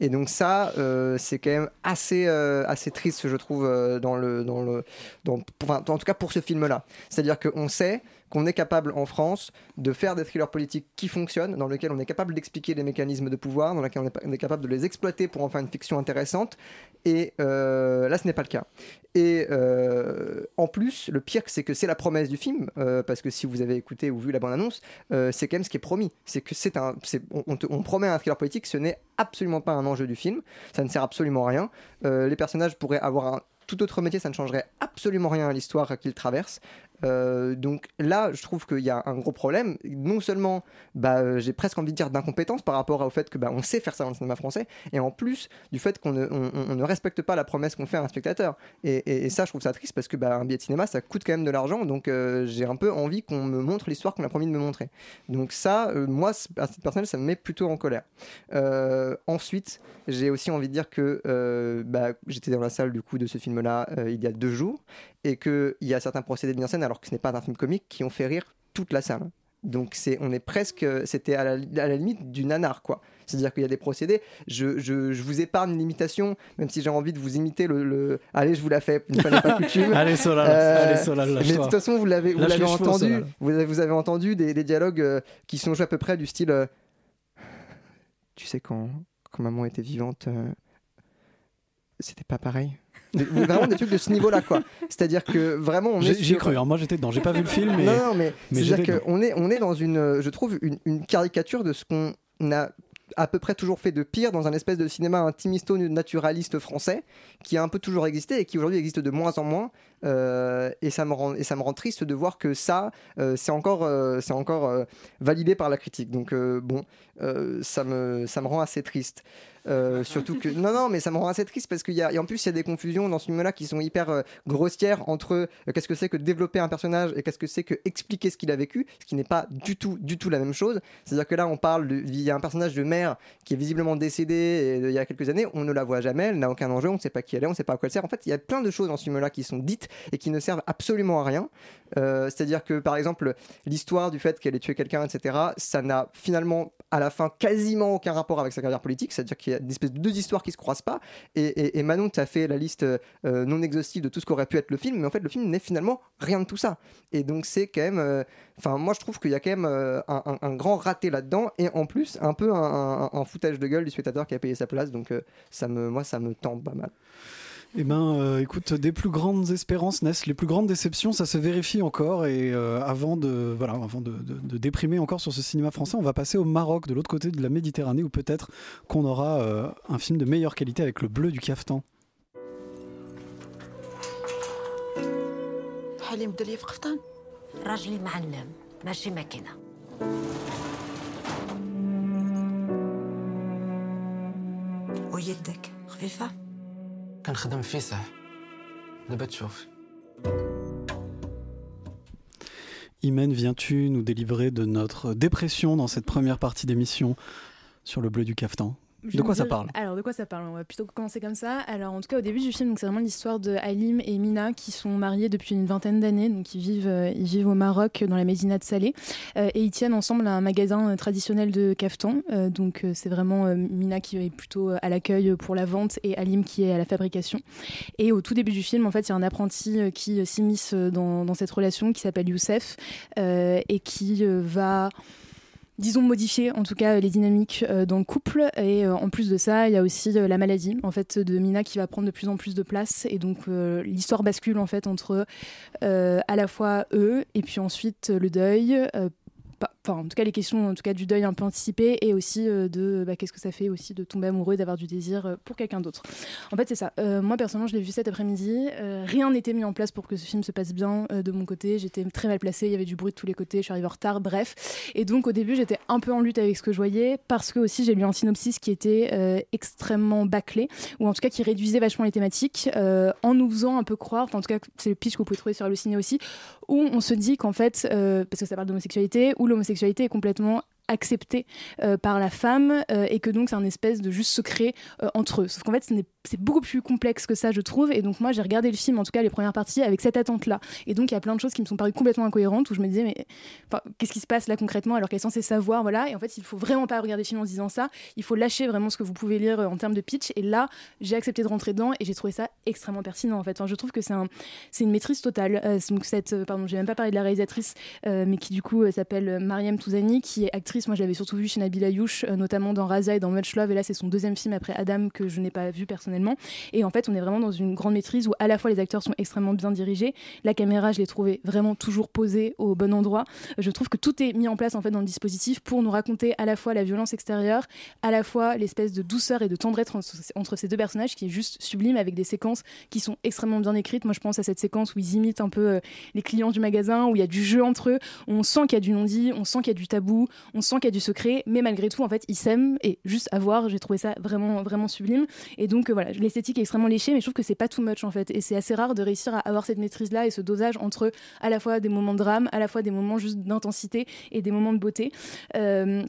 Et donc, ça, euh, c'est quand même assez, assez triste, je trouve, dans le. Dans le dans, enfin, en tout cas, pour ce film-là. C'est-à-dire qu'on sait qu'on est capable en France de faire des thrillers politiques qui fonctionnent, dans lesquels on est capable d'expliquer les mécanismes de pouvoir, dans lesquels on est, on est capable de les exploiter pour en faire une fiction intéressante. Et euh, là, ce n'est pas le cas. Et euh, en plus, le pire, c'est que c'est la promesse du film, euh, parce que si vous avez écouté ou vu la bande-annonce, euh, c'est quand même ce qui est promis. C'est que c'est un, on, on te- on promet un thriller politique, ce n'est absolument pas un enjeu du film, ça ne sert absolument à rien. Les personnages pourraient avoir un tout autre métier, ça ne changerait absolument rien à l'histoire qu'ils traversent. Euh, donc là, je trouve qu'il y a un gros problème. Non seulement, bah, euh, j'ai presque envie de dire d'incompétence par rapport au fait que bah, on sait faire ça dans le cinéma français, et en plus du fait qu'on ne, respecte pas la promesse qu'on fait à un spectateur. Et, ça, je trouve ça triste parce que bah, un billet de cinéma, ça coûte quand même de l'argent, donc euh, j'ai un peu envie qu'on me montre l'histoire qu'on a promis de me montrer. Donc ça, moi, à titre personnel, ça me met plutôt en colère. Ensuite, j'ai aussi envie de dire que bah, j'étais dans la salle du coup de ce film-là il y a deux jours et qu'il y a certains procédés de mise en scène, alors que ce n'est pas un film comique, qui ont fait rire toute la salle. Donc c'est, on est presque, c'était à la, à la limite du nanar quoi. C'est-à-dire qu'il y a des procédés. Je, je, je vous épargne l'imitation, même si j'ai envie de vous imiter le. le- Allez, je vous la fais. Fois n'est pas coutume. Allez, Solal, allez, Solal, Mais de toute façon, vous l'avez, vous l'avez chevaux, entendu. Vous avez, vous avez entendu des, des dialogues euh, qui sont joués à peu près du style. euh, tu sais quand, quand maman était vivante, euh, c'était pas pareil? Vraiment des trucs de ce niveau-là quoi. C'est-à-dire que vraiment on est. J'ai j'y ai sur- cru, hein. moi j'étais dedans. J'ai pas vu le film, mais. non, non, mais, mais c'est-à-dire qu'on est, on est dans une, je trouve, une, une caricature de ce qu'on a à peu près toujours fait de pire dans un espèce de cinéma intimisto-naturaliste français qui a un peu toujours existé et qui aujourd'hui existe de moins en moins. Euh, et, ça me rend, et ça me rend triste de voir que ça, euh, c'est encore, euh, c'est encore validé par la critique. Donc bon, ça, me, ça me rend assez triste. Euh, surtout que non non mais ça me rend assez triste parce qu'il y a et en plus il y a des confusions dans ce film là qui sont hyper euh, grossières entre euh, qu'est-ce que c'est que développer un personnage et qu'est-ce que c'est que expliquer ce qu'il a vécu ce qui n'est pas du tout du tout la même chose c'est à dire que là on parle de, il y a un personnage de mère qui est visiblement décédé et, il y a quelques années on ne la voit jamais elle n'a aucun enjeu on ne sait pas qui elle est on ne sait pas à quoi elle sert en fait il y a plein de choses dans ce film là qui sont dites et qui ne servent absolument à rien. Euh, c'est-à-dire que par exemple l'histoire du fait qu'elle ait tué quelqu'un etc ça n'a finalement à la fin quasiment aucun rapport avec sa carrière politique. C'est-à-dire qu'il y a une espèce de deux histoires qui se croisent pas. Et, Manon tu as fait la liste euh, non exhaustive de tout ce qu'aurait pu être le film mais en fait le film n'est finalement rien de tout ça. Et donc c'est quand même euh, enfin moi je trouve qu'il y a quand même un, grand raté là-dedans. Et en plus un peu un, foutage de gueule du spectateur qui a payé sa place. Donc ça me moi ça me tente pas mal Eh ben, euh, écoute, des plus grandes espérances naissent les plus grandes déceptions, ça se vérifie encore. Et euh, avant de, voilà, avant de, de- de déprimer encore sur ce cinéma français, on va passer au Maroc, de l'autre côté de la Méditerranée, où peut-être qu'on aura euh, un film de meilleure qualité avec le bleu du caftan. كنخدم في صح دابا تشوف Imen, viens-tu nous délivrer de notre dépression dans cette première partie d'émission sur le bleu du caftan Je De quoi ça parle Alors, de quoi ça parle On va plutôt commencer comme ça. Alors, en tout cas, au début du film, c'est vraiment l'histoire de Halim et Mina qui sont mariés depuis une vingtaine d'années. Donc, ils vivent, euh, ils vivent au Maroc, dans la Médina de Salé. Euh, et ils tiennent ensemble un magasin euh, traditionnel de caftan. Euh, donc, c'est vraiment Mina qui est plutôt à l'accueil pour la vente et Halim qui est à la fabrication. Et au tout début du film, en fait, il y a un apprenti qui s'immisce dans, dans cette relation qui s'appelle Youssef et qui va disons modifier en tout cas les dynamiques euh, dans le couple. Et euh, en plus de ça il y a aussi euh, la maladie en fait de Mina qui va prendre de plus en plus de place. Et donc l'histoire bascule en fait entre à la fois eux et puis ensuite le deuil Enfin, en tout cas, les questions en tout cas, du deuil un peu anticipé et aussi euh, de bah, qu'est-ce que ça fait aussi de tomber amoureux, d'avoir du désir euh, pour quelqu'un d'autre. En fait, c'est ça. Euh, moi, personnellement, je l'ai vu cet après-midi. Rien n'était mis en place pour que ce film se passe bien de mon côté. J'étais très mal placée. Il y avait du bruit de tous les côtés. Je suis arrivée en retard. Bref. Et donc, au début, j'étais un peu en lutte avec ce que je voyais parce que aussi, j'ai lu un synopsis qui était extrêmement bâclé ou en tout cas qui réduisait vachement les thématiques en nous faisant un peu croire. En tout cas, c'est le pitch que vous pouvez trouver sur Allociné aussi, où on se dit qu'en fait, parce que ça parle d'homosexualité, où l'homosexualité est complètement acceptée euh, par la femme euh, et que donc c'est un espèce de juste secret euh, entre eux. Sauf qu'en fait, ce n'est- c'est beaucoup plus complexe que ça, je trouve. Et donc moi, j'ai regardé le film, en tout cas les premières parties, avec cette attente-là. Et donc il y a plein de choses qui me sont parues complètement incohérentes où je me disais mais qu'est-ce qui se passe là concrètement alors qu'elle est censée savoir, voilà. Et en fait, il faut vraiment pas regarder le film en se disant ça. Il faut lâcher vraiment ce que vous pouvez lire euh, en termes de pitch. Et là, j'ai accepté de rentrer dedans et j'ai trouvé ça extrêmement pertinent en fait. Je trouve que c'est un, c'est une maîtrise totale. Euh, donc cette, euh, pardon, j'ai même pas parlé de la réalisatrice, euh, mais qui du coup s'appelle Mariam Touzani, qui est actrice. Moi, je l'avais surtout vue chez Nabila Youch, notamment dans Raza et dans Much Love. Et là, c'est son deuxième film après Adam que je n'ai pas vu personnellement. Et en fait, on est vraiment dans une grande maîtrise où à la fois les acteurs sont extrêmement bien dirigés, la caméra, je l'ai trouvée vraiment toujours posée au bon endroit. Je trouve que tout est mis en place en fait dans le dispositif pour nous raconter à la fois la violence extérieure, à la fois l'espèce de douceur et de tendresse entre, ces deux personnages qui est juste sublime avec des séquences qui sont extrêmement bien écrites. Moi, je pense à cette séquence où ils imitent un peu euh, les clients du magasin, où il y a du jeu entre eux, on sent qu'il y a du non-dit, on sent qu'il y a du tabou, on sent qu'il y a du secret, mais malgré tout, en fait, ils s'aiment et juste à voir, j'ai trouvé ça vraiment, vraiment sublime. Et donc, euh, voilà, l'esthétique est extrêmement léchée, mais je trouve que c'est pas too much en fait. Et c'est assez rare de réussir à avoir cette maîtrise-là et ce dosage entre à la fois des moments de drame, à la fois des moments juste d'intensité et des moments de beauté. Euh,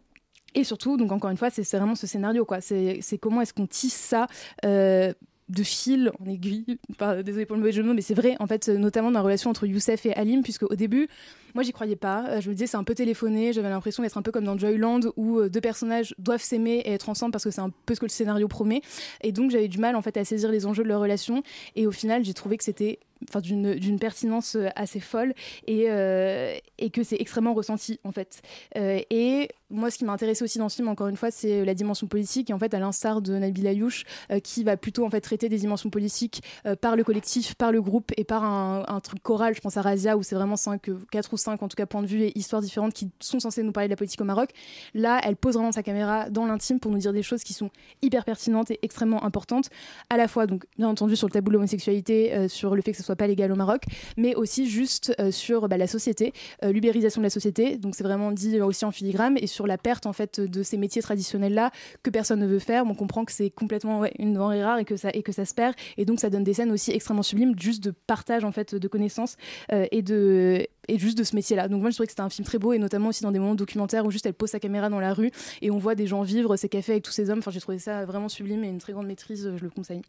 et surtout, donc encore une fois, c'est vraiment ce scénario, quoi. C'est c'est comment est-ce qu'on tisse ça euh, de fil en aiguille, désolé pour le mauvais jeu de mots, mais c'est vrai, en fait, notamment dans la relation entre Youssef et Halim, puisque au début, moi j'y croyais pas, Euh, je me disais c'est un peu téléphoné, j'avais l'impression d'être un peu comme dans Joyland, où euh, deux personnages doivent s'aimer et être ensemble parce que c'est un peu ce que le scénario promet, et donc j'avais du mal en fait à saisir les enjeux de leur relation, et au final j'ai trouvé que c'était enfin d'une pertinence euh, assez folle et, euh, et que c'est extrêmement ressenti en fait. Euh, et moi, ce qui m'a intéressé aussi dans ce film, encore une fois, c'est la dimension politique. Et en fait, à l'instar de Nabil Ayouch, qui va plutôt en fait traiter des dimensions politiques par le collectif, par le groupe et par un, truc choral. Je pense à Razia, où c'est vraiment cinq, quatre ou cinq en tout cas points de vue et histoires différentes qui sont censées nous parler de la politique au Maroc. Là, elle pose vraiment sa caméra dans l'intime pour nous dire des choses qui sont hyper pertinentes et extrêmement importantes, à la fois donc bien entendu sur le tabou de l'homosexualité, sur le fait que ce soit pas légal au Maroc, mais aussi juste euh, sur bah, la société, euh, l'ubérisation de la société. Donc c'est vraiment dit euh, aussi en filigrane et sur la perte en fait de ces métiers traditionnels là que personne ne veut faire. On comprend que c'est complètement une denrée rare et que ça et que ça se perd et donc ça donne des scènes aussi extrêmement sublimes juste de partage en fait de connaissances et de et juste de ce métier-là. Donc moi je trouvais que c'était un film très beau et notamment aussi dans des moments documentaires où juste elle pose sa caméra dans la rue et on voit des gens vivre ces cafés avec tous ces hommes. Enfin j'ai trouvé ça vraiment sublime et une très grande maîtrise. Je le conseille.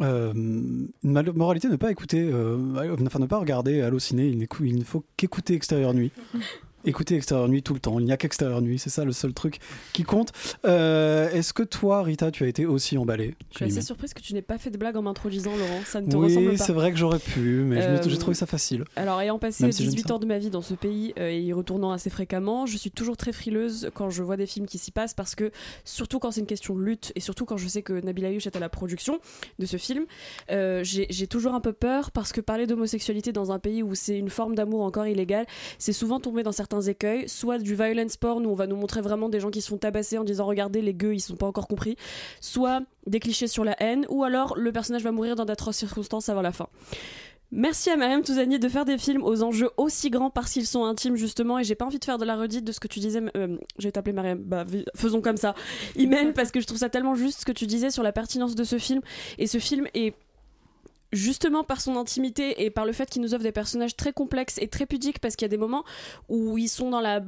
Euh, une mal- moralité ne pas écouter, euh, enfin ne pas regarder Allociné, il, il ne faut qu'écouter Extérieur Nuit. Écouter Extérieur Nuit tout le temps, il n'y a qu'Extérieur Nuit, c'est ça le seul truc qui compte. Euh, Est-ce que toi, Rita, tu as été aussi emballée Je suis assez surprise que tu n'aies pas fait de blague en m'introduisant, Laurent. Ça ne te ressemble Oui, pas. c'est vrai que j'aurais pu, mais Euh, j'ai trouvé ça facile. Alors, ayant passé Même si je ne 18 sais- ans de ma vie dans ce pays euh, et y retournant assez fréquemment, je suis toujours très frileuse quand je vois des films qui s'y passent parce que, surtout quand c'est une question de lutte et surtout quand je sais que Nabil Ayouch est à la production de ce film, euh, j'ai j'ai toujours un peu peur parce que parler d'homosexualité dans un pays où c'est une forme d'amour encore illégale, c'est souvent tomber dans certains écueils, soit du violence porn où on va nous montrer vraiment des gens qui se font tabasser en disant regardez les gueux ils sont pas encore compris, soit des clichés sur la haine, ou alors le personnage va mourir dans d'atroces circonstances avant la fin. Merci à Mariam Touzani de faire des films aux enjeux aussi grands parce qu'ils sont intimes justement et j'ai pas envie de faire de la redite de ce que tu disais euh, je vais t'appeler Mariam bah faisons comme ça Imen parce que je trouve ça tellement juste ce que tu disais sur la pertinence de ce film et ce film est justement par son intimité et par le fait qu'il nous offre des personnages très complexes et très pudiques parce qu'il y a des moments où ils sont dans la,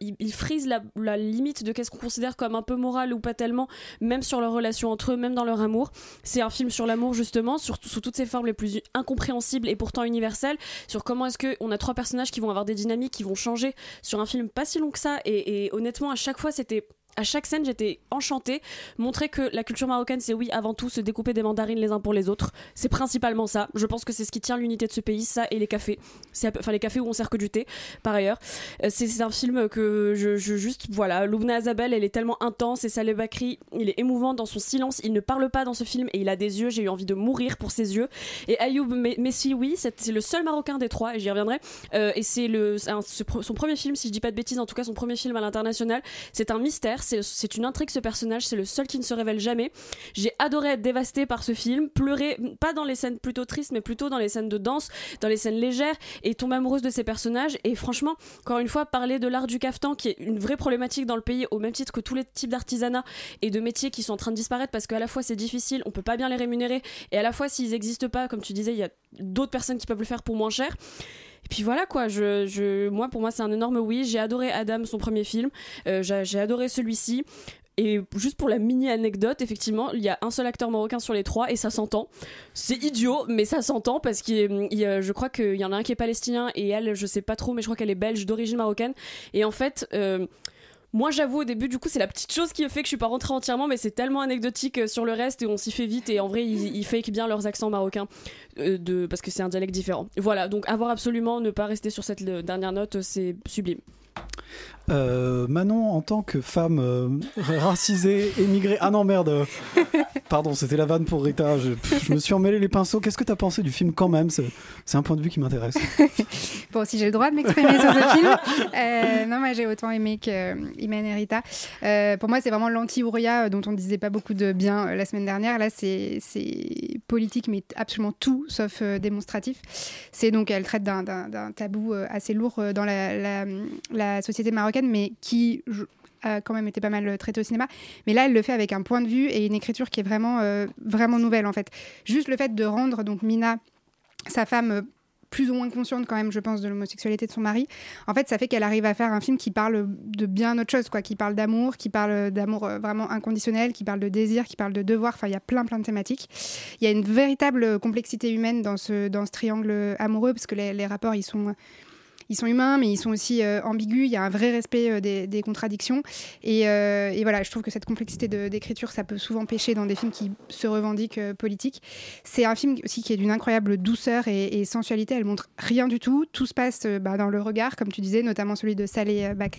ils, frisent la, limite de qu'est-ce qu'on considère comme un peu moral ou pas tellement même sur leur relation entre eux même dans leur amour. C'est un film sur l'amour justement sous toutes ses formes les plus incompréhensibles et pourtant universelles sur comment est-ce que on a trois personnages qui vont avoir des dynamiques qui vont changer sur un film pas si long que ça. Et honnêtement à chaque fois c'était à chaque scène, j'étais enchantée. Montrer que la culture marocaine, c'est oui, avant tout, se découper des mandarines les uns pour les autres. C'est principalement ça. Je pense que c'est ce qui tient l'unité de ce pays, ça et les cafés. Enfin les cafés où on sert que du thé, par ailleurs. Euh, C'est un film que je, juste voilà. Loubna Azabel, elle est tellement intense et Saleh Bakri, il est émouvant dans son silence. Il ne parle pas dans ce film et il a des yeux. J'ai eu envie de mourir pour ses yeux. Et Ayoub Me- Messi, oui, c'est le seul Marocain des trois et j'y reviendrai. Euh, et c'est le son premier film, si je dis pas de bêtises, en tout cas son premier film à l'international. C'est un mystère, c'est une intrigue ce personnage, c'est le seul qui ne se révèle jamais. J'ai adoré être dévastée par ce film, pleurer, pas dans les scènes plutôt tristes, mais plutôt dans les scènes de danse, dans les scènes légères, et tomber amoureuse de ces personnages. Et franchement, encore une fois, parler de l'art du caftan, qui est une vraie problématique dans le pays, au même titre que tous les types d'artisanat et de métiers qui sont en train de disparaître, parce qu'à la fois c'est difficile, on peut pas bien les rémunérer, et à la fois s'ils n'existent pas, comme tu disais, il y a d'autres personnes qui peuvent le faire pour moins cher. Et puis voilà quoi, je, je, moi pour moi c'est un énorme oui. J'ai adoré Adam, son premier film. Euh, j'ai adoré celui-ci. Et juste pour la mini anecdote, effectivement, il y a un seul acteur marocain sur les trois et ça s'entend. C'est idiot, mais ça s'entend parce a- je crois qu'il y en a un qui est palestinien et elle, je sais pas trop, mais je crois qu'elle est belge d'origine marocaine. Et en fait, euh, moi j'avoue au début, du coup, c'est la petite chose qui fait que je suis pas rentrée entièrement, mais c'est tellement anecdotique euh, sur le reste et on s'y fait vite. Et en vrai, ils, fake bien leurs accents marocains euh, de, parce que c'est un dialecte différent. Voilà, donc avoir absolument ne pas rester sur cette dernière note, euh, c'est sublime. Euh, Manon, en tant que femme euh, racisée, émigrée. Ah non, merde. Pardon, c'était la vanne pour Rita. Je, me suis emmêlé les pinceaux. Qu'est-ce que t'as pensé du film quand même? C'est un point de vue qui m'intéresse. Bon, si j'ai le droit de m'exprimer sur ce film. Euh, non, moi j'ai autant aimé que Imen et Rita. Pour moi, c'est vraiment l'anti-Ouria dont on disait pas beaucoup de bien la semaine dernière. Là, c'est politique, mais absolument tout sauf démonstratif. C'est donc, elle traite d'un- tabou assez lourd dans la, la- la société marocaine, mais qui. a quand même été pas mal traité au cinéma, mais là elle le fait avec un point de vue et une écriture qui est vraiment euh, vraiment nouvelle en fait. Juste le fait de rendre donc Mina sa femme euh, plus ou moins consciente quand même, je pense, de l'homosexualité de son mari. En fait, ça fait qu'elle arrive à faire un film qui parle de bien autre chose, quoi, qui parle d'amour, qui parle d'amour euh, vraiment inconditionnel, qui parle de désir, qui parle de devoir. Enfin, il y a plein, plein de thématiques. Il y a une véritable complexité humaine dans ce, dans ce triangle amoureux, parce que les, les rapports, ils sont ils sont humains, mais ils sont aussi euh, ambigus. Il y a un vrai respect euh, des, contradictions. Et, euh, et voilà, je trouve que cette complexité d'écriture, ça peut souvent pêcher dans des films qui se revendiquent politiques. C'est un film aussi qui est d'une incroyable douceur et, sensualité. Elle montre rien du tout. Tout se passe bah, dans le regard, comme tu disais, notamment celui de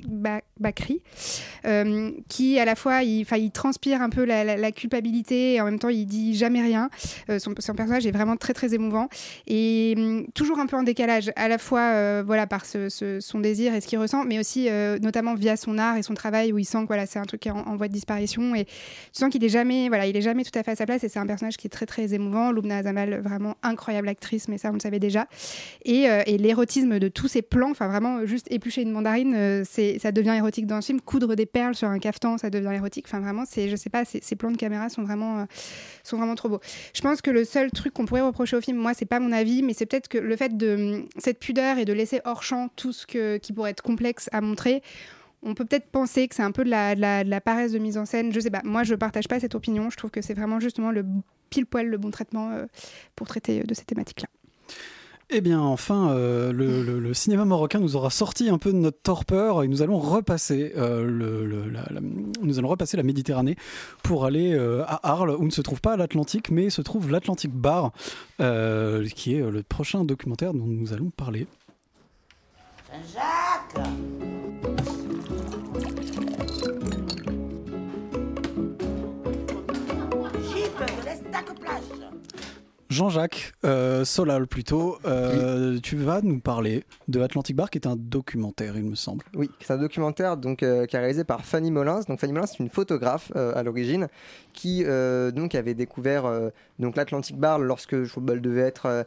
Ba- Bakri, qui à la fois, il, il transpire un peu la, culpabilité et en même temps, il dit jamais rien. Son, son personnage est vraiment très très émouvant et hum, toujours un peu en décalage, à la fois voilà par son désir et ce qu'il ressent, mais aussi euh, notamment via son art et son travail où il sent que voilà c'est un truc qui est en, voie de disparition et tu sens qu'il est jamais voilà il est jamais tout à fait à sa place et c'est un personnage qui est très très émouvant. Loubna Azamal vraiment incroyable actrice, mais ça on le savait déjà et, euh, et l'érotisme de tous ces plans, enfin vraiment juste éplucher une mandarine, euh, ça devient érotique dans le film. Coudre des perles sur un cafetan, ça devient érotique. Enfin vraiment je sais pas ces, plans de caméra sont vraiment euh, sont vraiment trop beaux. Je pense que le seul truc qu'on pourrait reprocher au film, moi, c'est pas mon avis, mais c'est peut-être que le fait de cette pudeur et de laisser hors tout ce qui pourrait être complexe à montrer. On peut peut-être penser que c'est un peu de la, paresse de mise en scène. Je sais pas. Moi, je partage pas cette opinion. Je trouve que c'est vraiment justement le pile poil le bon traitement euh, pour traiter euh, de ces thématiques-là. Eh bien, enfin, euh, le, cinéma marocain nous aura sorti un peu de notre torpeur et nous allons repasser, la, nous allons repasser la Méditerranée pour aller à Arles, où ne se trouve pas l'Atlantique, mais se trouve l'Atlantic Bar, qui est le prochain documentaire dont nous allons parler. Jacques Chip, laisse ta plage Jean-Jacques euh, Solal, plutôt, euh, tu vas nous parler de Atlantic Bar, qui est un documentaire, il me semble. Oui, c'est un documentaire donc, euh, qui est réalisé par Fanny Molins. Donc, Fanny Molins, c'est une photographe euh, à l'origine qui donc, avait découvert donc, l'Atlantic Bar lorsque elle devait être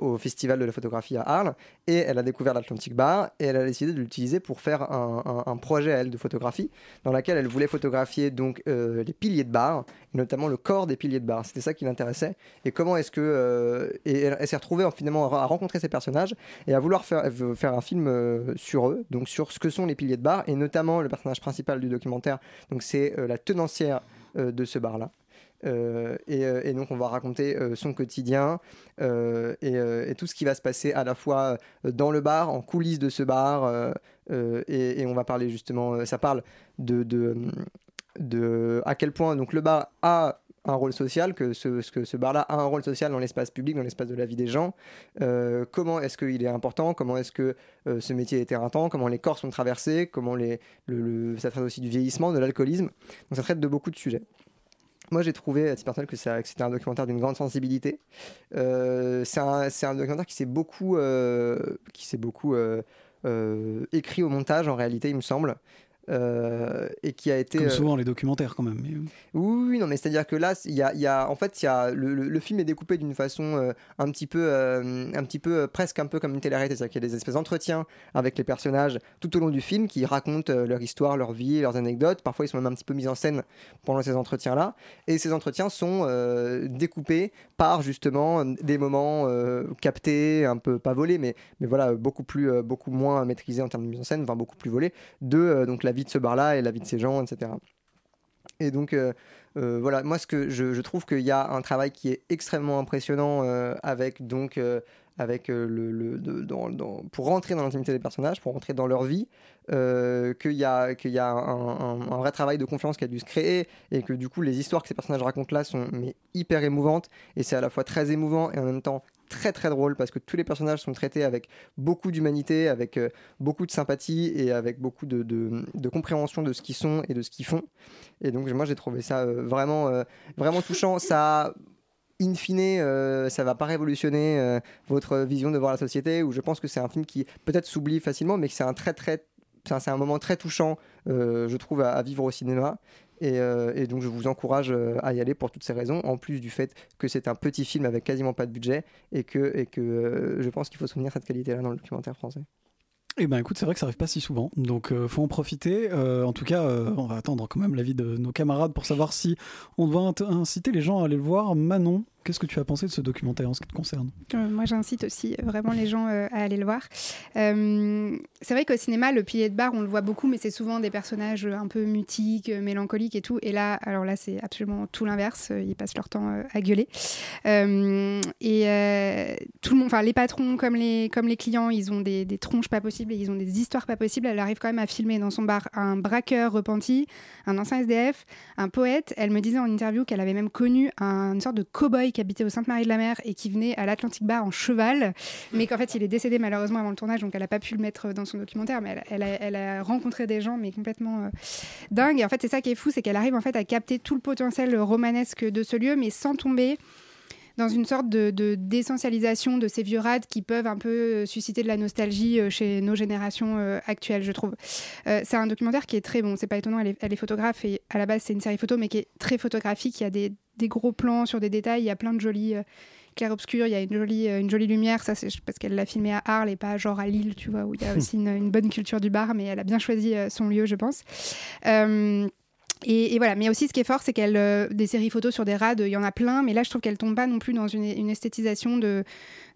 au Festival de la photographie à Arles. Et elle a découvert l'Atlantic Bar et elle a décidé de l'utiliser pour faire un, un- un projet à elle de photographie dans lequel elle voulait photographier donc, les piliers de bar et notamment le corps des piliers de bar. C'était ça qui l'intéressait. Et comment est-ce que. euh, et elle, s'est retrouvée en, finalement à rencontrer ces personnages et à vouloir faire, faire un film euh, sur eux, donc sur ce que sont les piliers de bar, et notamment le personnage principal du documentaire, donc c'est euh, la tenancière euh, de ce bar-là. Euh, et, euh, donc on va raconter euh, son quotidien euh, et, euh, tout ce qui va se passer à la fois euh, dans le bar, en coulisses de ce bar, euh, euh, et, on va parler justement, euh, ça parle de, de, de à quel point donc le bar a un rôle social, que ce, que ce bar-là a un rôle social dans l'espace public, dans l'espace de la vie des gens. Euh, comment est-ce qu'il est important? Comment est-ce que euh, ce métier est éreintant Comment les corps sont traversés? Comment les, le, le- ça traite aussi du vieillissement, de l'alcoolisme? Donc ça traite de beaucoup de sujets. Moi, j'ai trouvé à titre personnel que, que c'était un documentaire d'une grande sensibilité. Euh, c'est un, un documentaire qui s'est beaucoup, qui s'est beaucoup écrit au montage, en réalité, il me semble. Euh, et qui a été Comme euh, souvent les documentaires, quand même. mais- oui, oui, non, mais c'est-à-dire que là, il y a, il y a- en fait, il y a, le, le- le film est découpé d'une façon euh, un petit peu, un petit peu, presque un peu comme une télé-réalité, c'est-à-dire qu'il y a des espèces d'entretiens avec les personnages tout au long du film qui racontent leur histoire, leur vie, leurs anecdotes. Parfois, ils sont même un petit peu mis en scène pendant ces entretiens-là, et ces entretiens sont découpés par justement des moments captés, un peu pas volés, mais, mais voilà, beaucoup plus, beaucoup moins maîtrisés en termes de mise en scène, enfin beaucoup plus volés, de donc la vie de ce bar-là et la vie de ces gens, etc. Et donc, euh, euh, voilà, moi, ce que je, trouve qu'il y a un travail qui est extrêmement impressionnant euh, avec donc. avec le, de- dans- pour rentrer dans l'intimité des personnages, pour rentrer dans leur vie, qu'il y a, qu'il y a un, un- un vrai travail de confiance qui a dû se créer et que du coup les histoires que ces personnages racontent là sont mais, hyper émouvantes et c'est à la fois très émouvant et en même temps très très drôle parce que tous les personnages sont traités avec beaucoup d'humanité, avec euh, beaucoup de sympathie et avec beaucoup de, de- compréhension de ce qu'ils sont et de ce qu'ils font. Et donc moi j'ai trouvé ça euh, vraiment, euh, vraiment touchant. Ça in fine, ça va pas révolutionner votre vision de voir la société, où je pense que c'est un film qui peut-être s'oublie facilement, mais que c'est un très très, c'est un, moment très touchant, je trouve, à vivre au cinéma. Et, euh, et donc je vous encourage euh, à y aller pour toutes ces raisons, en plus du fait que c'est un petit film avec quasiment pas de budget, et que, euh, je pense qu'il faut soutenir cette qualité-là dans le documentaire français. Eh ben écoute, c'est vrai que ça arrive pas si souvent, donc faut en profiter. En tout cas, on va attendre quand même l'avis de nos camarades pour savoir si on doit inciter les gens à aller le voir. Manon, qu'est-ce que tu as pensé de ce documentaire en ce qui te concerne? Euh, moi, j'incite aussi vraiment les gens euh, à aller le voir. Euh, c'est vrai qu'au cinéma, le pilier de bar, on le voit beaucoup, mais c'est souvent des personnages un peu mutiques, mélancoliques et tout. Et là, alors là, c'est absolument tout l'inverse. Ils passent leur temps à gueuler. Et tout le monde, enfin, les patrons comme les, comme les clients, ils ont des, tronches pas possibles et ils ont des histoires pas possibles. Elle arrive quand même à filmer dans son bar un braqueur repenti, un ancien SDF, un poète. Elle me disait en interview qu'elle avait même connu un- une sorte de cow-boy qui habitait au Sainte-Marie-de-la-Mer et qui venait à l'Atlantic Bar en cheval, mais qu'en fait il est décédé malheureusement avant le tournage, donc elle n'a pas pu le mettre dans son documentaire, mais elle, elle a, rencontré des gens, mais complètement euh, dingues. Et en fait, c'est ça qui est fou, c'est qu'elle arrive en fait à capter tout le potentiel romanesque de ce lieu, mais sans tomber dans une sorte de, de- d'essentialisation de ces vieux rades qui peuvent un peu euh, susciter de la nostalgie euh, chez nos générations euh, actuelles, je trouve. Euh, c'est un documentaire qui est très bon, c'est pas étonnant, elle est, elle est photographe et à la base c'est une série photo, mais qui est très photographique. Il y a des, des gros plans sur des détails, il y a plein de jolis. euh, clair-obscur, il y a une jolie, une jolie lumière, ça c'est parce qu'elle l'a filmé à Arles et pas genre à Lille, tu vois, où il y a aussi une, une bonne culture du bar, mais elle a bien choisi son lieu, je pense. Euh, et, voilà, mais aussi ce qui est fort, c'est qu'elle euh, des séries photos sur des rades, il y en a plein, mais là je trouve qu'elle tombe pas non plus dans une, esthétisation de,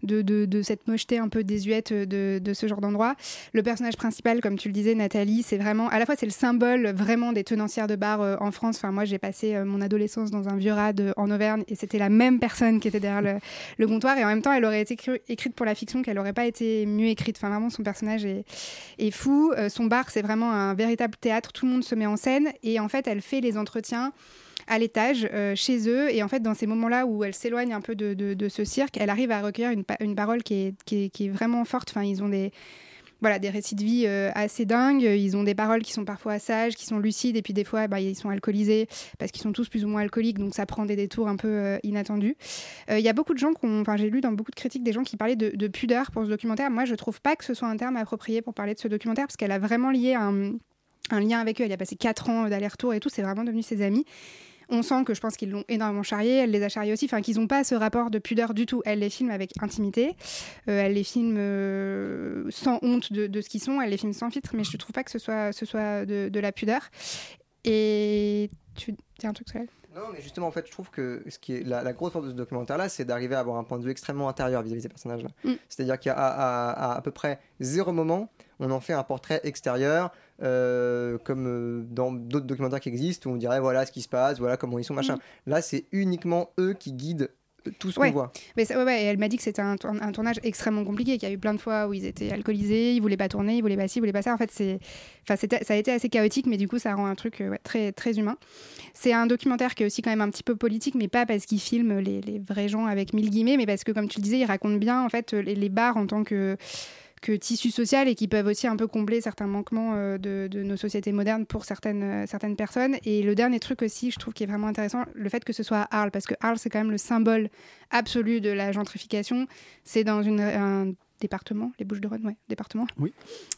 de, de, cette mocheté un peu désuète de, de ce genre d'endroit. Le personnage principal, comme tu le disais, Nathalie, c'est vraiment, à la fois c'est le symbole vraiment des tenancières de bar euh, en France. Enfin, moi j'ai passé euh, mon adolescence dans un vieux rade euh, en Auvergne et c'était la même personne qui était derrière le, le comptoir et en même temps elle aurait été écrite pour la fiction qu'elle aurait pas été mieux écrite. Enfin, vraiment son personnage est, est fou. Euh, son bar, c'est vraiment un véritable théâtre. Tout le monde se met en scène et en fait, elle fait les entretiens à l'étage euh, chez eux. Et en fait dans ces moments-là où elle s'éloigne un peu de, ce cirque elle arrive à recueillir une, pa- une parole qui est, vraiment forte. Enfin ils ont des voilà des récits de vie euh, assez dingues. Ils ont des paroles qui sont parfois sages qui sont lucides. Et puis des fois bah, ils sont alcoolisés parce qu'ils sont tous plus ou moins alcooliques. Donc ça prend des détours un peu euh, inattendus. Il y a beaucoup de gens enfin j'ai lu dans beaucoup de critiques des gens qui parlaient de, de pudeur pour ce documentaire. Moi je trouve pas que ce soit un terme approprié pour parler de ce documentaire parce qu'elle a vraiment lié un un lien avec eux. Elle y a passé 4 ans d'aller-retour et tout. C'est vraiment devenu ses amis. On sent que je pense qu'ils l'ont énormément charrié. Elle les a charriés aussi. Enfin, qu'ils n'ont pas ce rapport de pudeur du tout. Elle les filme avec intimité. Euh, elle les filme euh, sans honte de, de ce qu'ils sont. Elle les filme sans filtre. Mais je ne trouve pas que ce soit, ce soit de, de la pudeur. Et tu dis un truc, Solène Non, mais justement, en fait, je trouve que ce qui est la, la grosse force de ce documentaire-là, c'est d'arriver à avoir un point de vue extrêmement intérieur vis-à-vis de ces personnages-là. Mm. C'est-à-dire qu'à à, à- à peu près zéro moment, on en fait un portrait extérieur, euh, comme euh, dans d'autres documentaires qui existent, où on dirait voilà ce qui se passe, voilà comment ils sont, machin. Là, c'est uniquement eux qui guident euh, tout ce Ouais. qu'on voit. Mais ça- ouais, ouais, et elle m'a dit que c'était un, tourn- un tournage extrêmement compliqué, qu'il y a eu plein de fois où ils étaient alcoolisés, ils voulaient pas tourner, ils voulaient pas ci, ils voulaient pas ça. En fait, c'est, enfin, ça a été assez chaotique, mais du coup, ça rend un truc euh, très, très humain. C'est un documentaire qui est aussi quand même un petit peu politique, mais pas parce qu'il filme les, les vrais gens avec mille guillemets, mais parce que, comme tu le disais, il raconte bien en fait les, les bars en tant que que tissu social et qui peuvent aussi un peu combler certains manquements euh, de, nos sociétés modernes pour certaines, euh, certaines personnes. Et le dernier truc aussi, je trouve qui est vraiment intéressant, le fait que ce soit à Arles, parce que Arles, c'est quand même le symbole absolu de la gentrification. C'est dans une, un département, les Bouches-de-Rhône, ouais, département, Oui.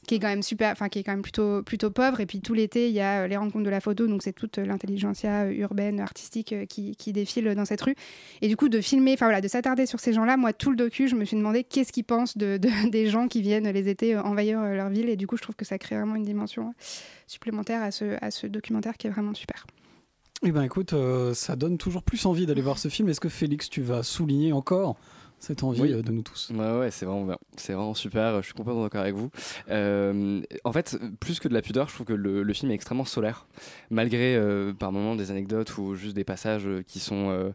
qui est quand même super, enfin qui est quand même plutôt, plutôt pauvre. Et puis tout l'été, il y a euh, les rencontres de la photo, donc c'est toute euh, l'intelligentsia euh, urbaine, artistique qui, qui défile dans cette rue. Et du coup, de filmer, enfin voilà, de s'attarder sur ces gens-là, moi, tout le docu, je me suis demandé qu'est-ce qu'ils pensent de, de- des gens qui viennent les étés envahir leur ville. Et du coup, je trouve que ça crée vraiment une dimension supplémentaire à ce, à ce documentaire qui est vraiment super. Eh ben écoute, euh, ça donne toujours plus envie d'aller voir ce film. Est-ce que Félix, tu vas souligner encore cette envie Oui. euh, de nous tous Ouais, ouais, c'est vraiment bien. C'est vraiment super. Je suis complètement d'accord avec vous. Euh, en fait, plus que de la pudeur, je trouve que le, le film est extrêmement solaire, malgré euh, par moments des anecdotes ou juste des passages qui sont euh,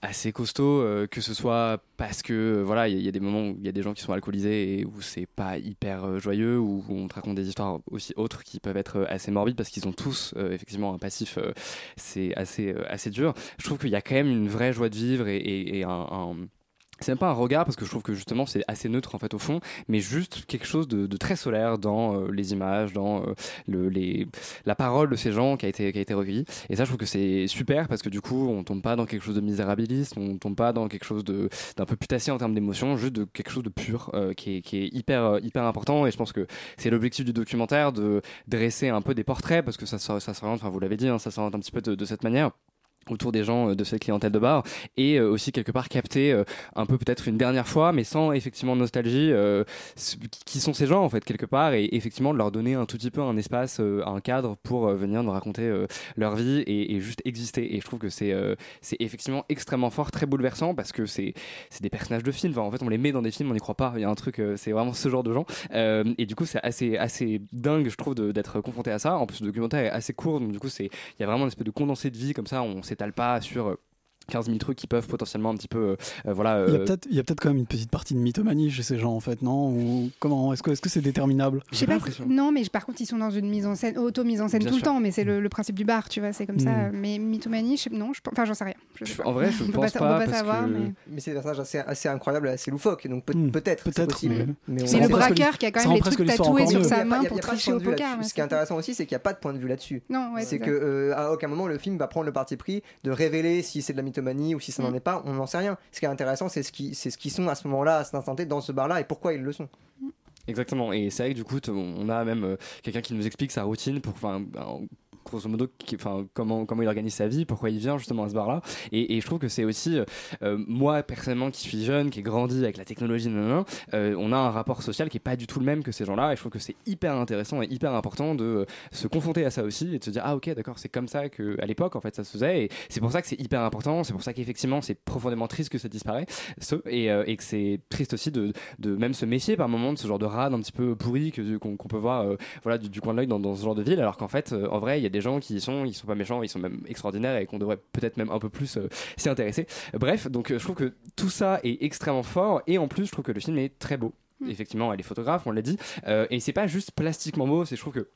assez costauds, que ce soit parce que voilà, il y, a- il y a des moments où il y a des gens qui sont alcoolisés et où c'est pas hyper joyeux, où on te raconte des histoires aussi autres qui peuvent être assez morbides parce qu'ils ont tous euh, effectivement un passif, euh, c'est assez euh, assez dur. Je trouve qu'il y a quand même une vraie joie de vivre et, et- et un- un c'est même pas un regard parce que je trouve que justement c'est assez neutre en fait au fond, mais juste quelque chose de, de très solaire dans euh, les images, dans euh, le, les, la parole de ces gens qui a été qui a été recueillie. Et ça je trouve que c'est super parce que du coup on tombe pas dans quelque chose de misérabiliste, on tombe pas dans quelque chose d'un peu putassier en termes d'émotion, juste de quelque chose de pur euh, qui, est, qui est hyper euh, hyper important. Et je pense que c'est l'objectif du documentaire de dresser un peu des portraits parce que ça ça s'oriente, enfin vous l'avez dit, hein, ça s'oriente un petit peu de, de cette manière autour des gens euh, de cette clientèle de bar et euh, aussi quelque part capter euh, un peu peut-être une dernière fois mais sans effectivement nostalgie qui sont ces gens en fait quelque part et effectivement de leur donner un tout petit peu un espace un cadre pour venir nous raconter leur vie et, juste exister. Et je trouve que c'est c'est effectivement extrêmement fort très bouleversant parce que c'est c'est des personnages de films. Enfin, en fait on les met dans des films on n'y croit pas. Il y a un truc c'est vraiment ce genre de gens. Et du coup c'est assez assez dingue je trouve d'être confronté à ça. En plus le documentaire est assez court donc du coup c'est il y a vraiment une espèce de condensé de vie comme ça. On s'étale pas sur euh, 15 000 trucs qui peuvent potentiellement un petit peu euh, voilà Il y a euh, peut-être il y a peut-être quand même une petite partie de mythomanie chez ces gens en fait, non? Ou comment Est-ce que est-ce que c'est déterminable? Je sais pas. si- Non, mais par contre, ils sont dans une mise en scène, auto-mise en scène Bien tout sûr. le temps, mais c'est le, le principe du bar, tu vois, c'est comme ça. Mm. Mais mythomanie, je sais- non, je, enfin, j'en sais rien. Je sais pas. en vrai, je On peut pense pas on peut parce savoir, que- mais. Mais c'est des personnages assez, assez incroyables, assez loufoques, donc peut- Hmm. peut-être, c'est Peut-être, possible. mais- Mais verra. le braqueur qui a quand même les trucs tatoués sur sa pas- main pour pas tricher point au poker. Ce qui est c'est- intéressant aussi, c'est qu'il n'y a pas de point de vue là-dessus. C'est c'est que euh, à aucun moment le film va prendre le parti pris de révéler si c'est de la mythomanie ou si ça n'en Mm. est pas. On n'en sait rien. Ce qui est intéressant, c'est ce qui, c'est ce qu'ils sont à ce moment-là, à cet instant T, dans ce bar-là et pourquoi ils le sont. Exactement, et c'est vrai que du coup, on a même euh, quelqu'un qui nous explique sa routine pour, enfin, en- grosso modo, enfin, comment, comment il organise sa vie, pourquoi il vient justement à ce bar-là. Et, je trouve que c'est aussi, euh, euh, moi personnellement qui suis jeune, qui ai grandi avec la technologie, nanana, euh, on a un rapport social qui est pas du tout le même que ces gens-là. Et je trouve que c'est hyper intéressant et hyper important de se confronter à ça aussi et de se dire, ah ok, d'accord, c'est comme ça qu'à l'époque, en fait, ça se faisait. Et c'est pour ça que c'est hyper important, c'est pour ça qu'effectivement, c'est profondément triste que ça disparaît. Et, que c'est triste aussi de, de même se méfier par moment de ce genre de rade un petit peu pourri qu'on peut voir voilà du, coin de l'œil dans, ce genre de ville alors qu'en fait en vrai il y a des gens qui y sont ils sont pas méchants ils sont même extraordinaires et qu'on devrait peut-être même un peu plus euh, s'y intéresser. Bref donc euh, je trouve que tout ça est extrêmement fort et en plus je trouve que le film est très beau. Effectivement elle est photographe on l'a dit euh, et c'est pas juste plastiquement beau c'est je trouve que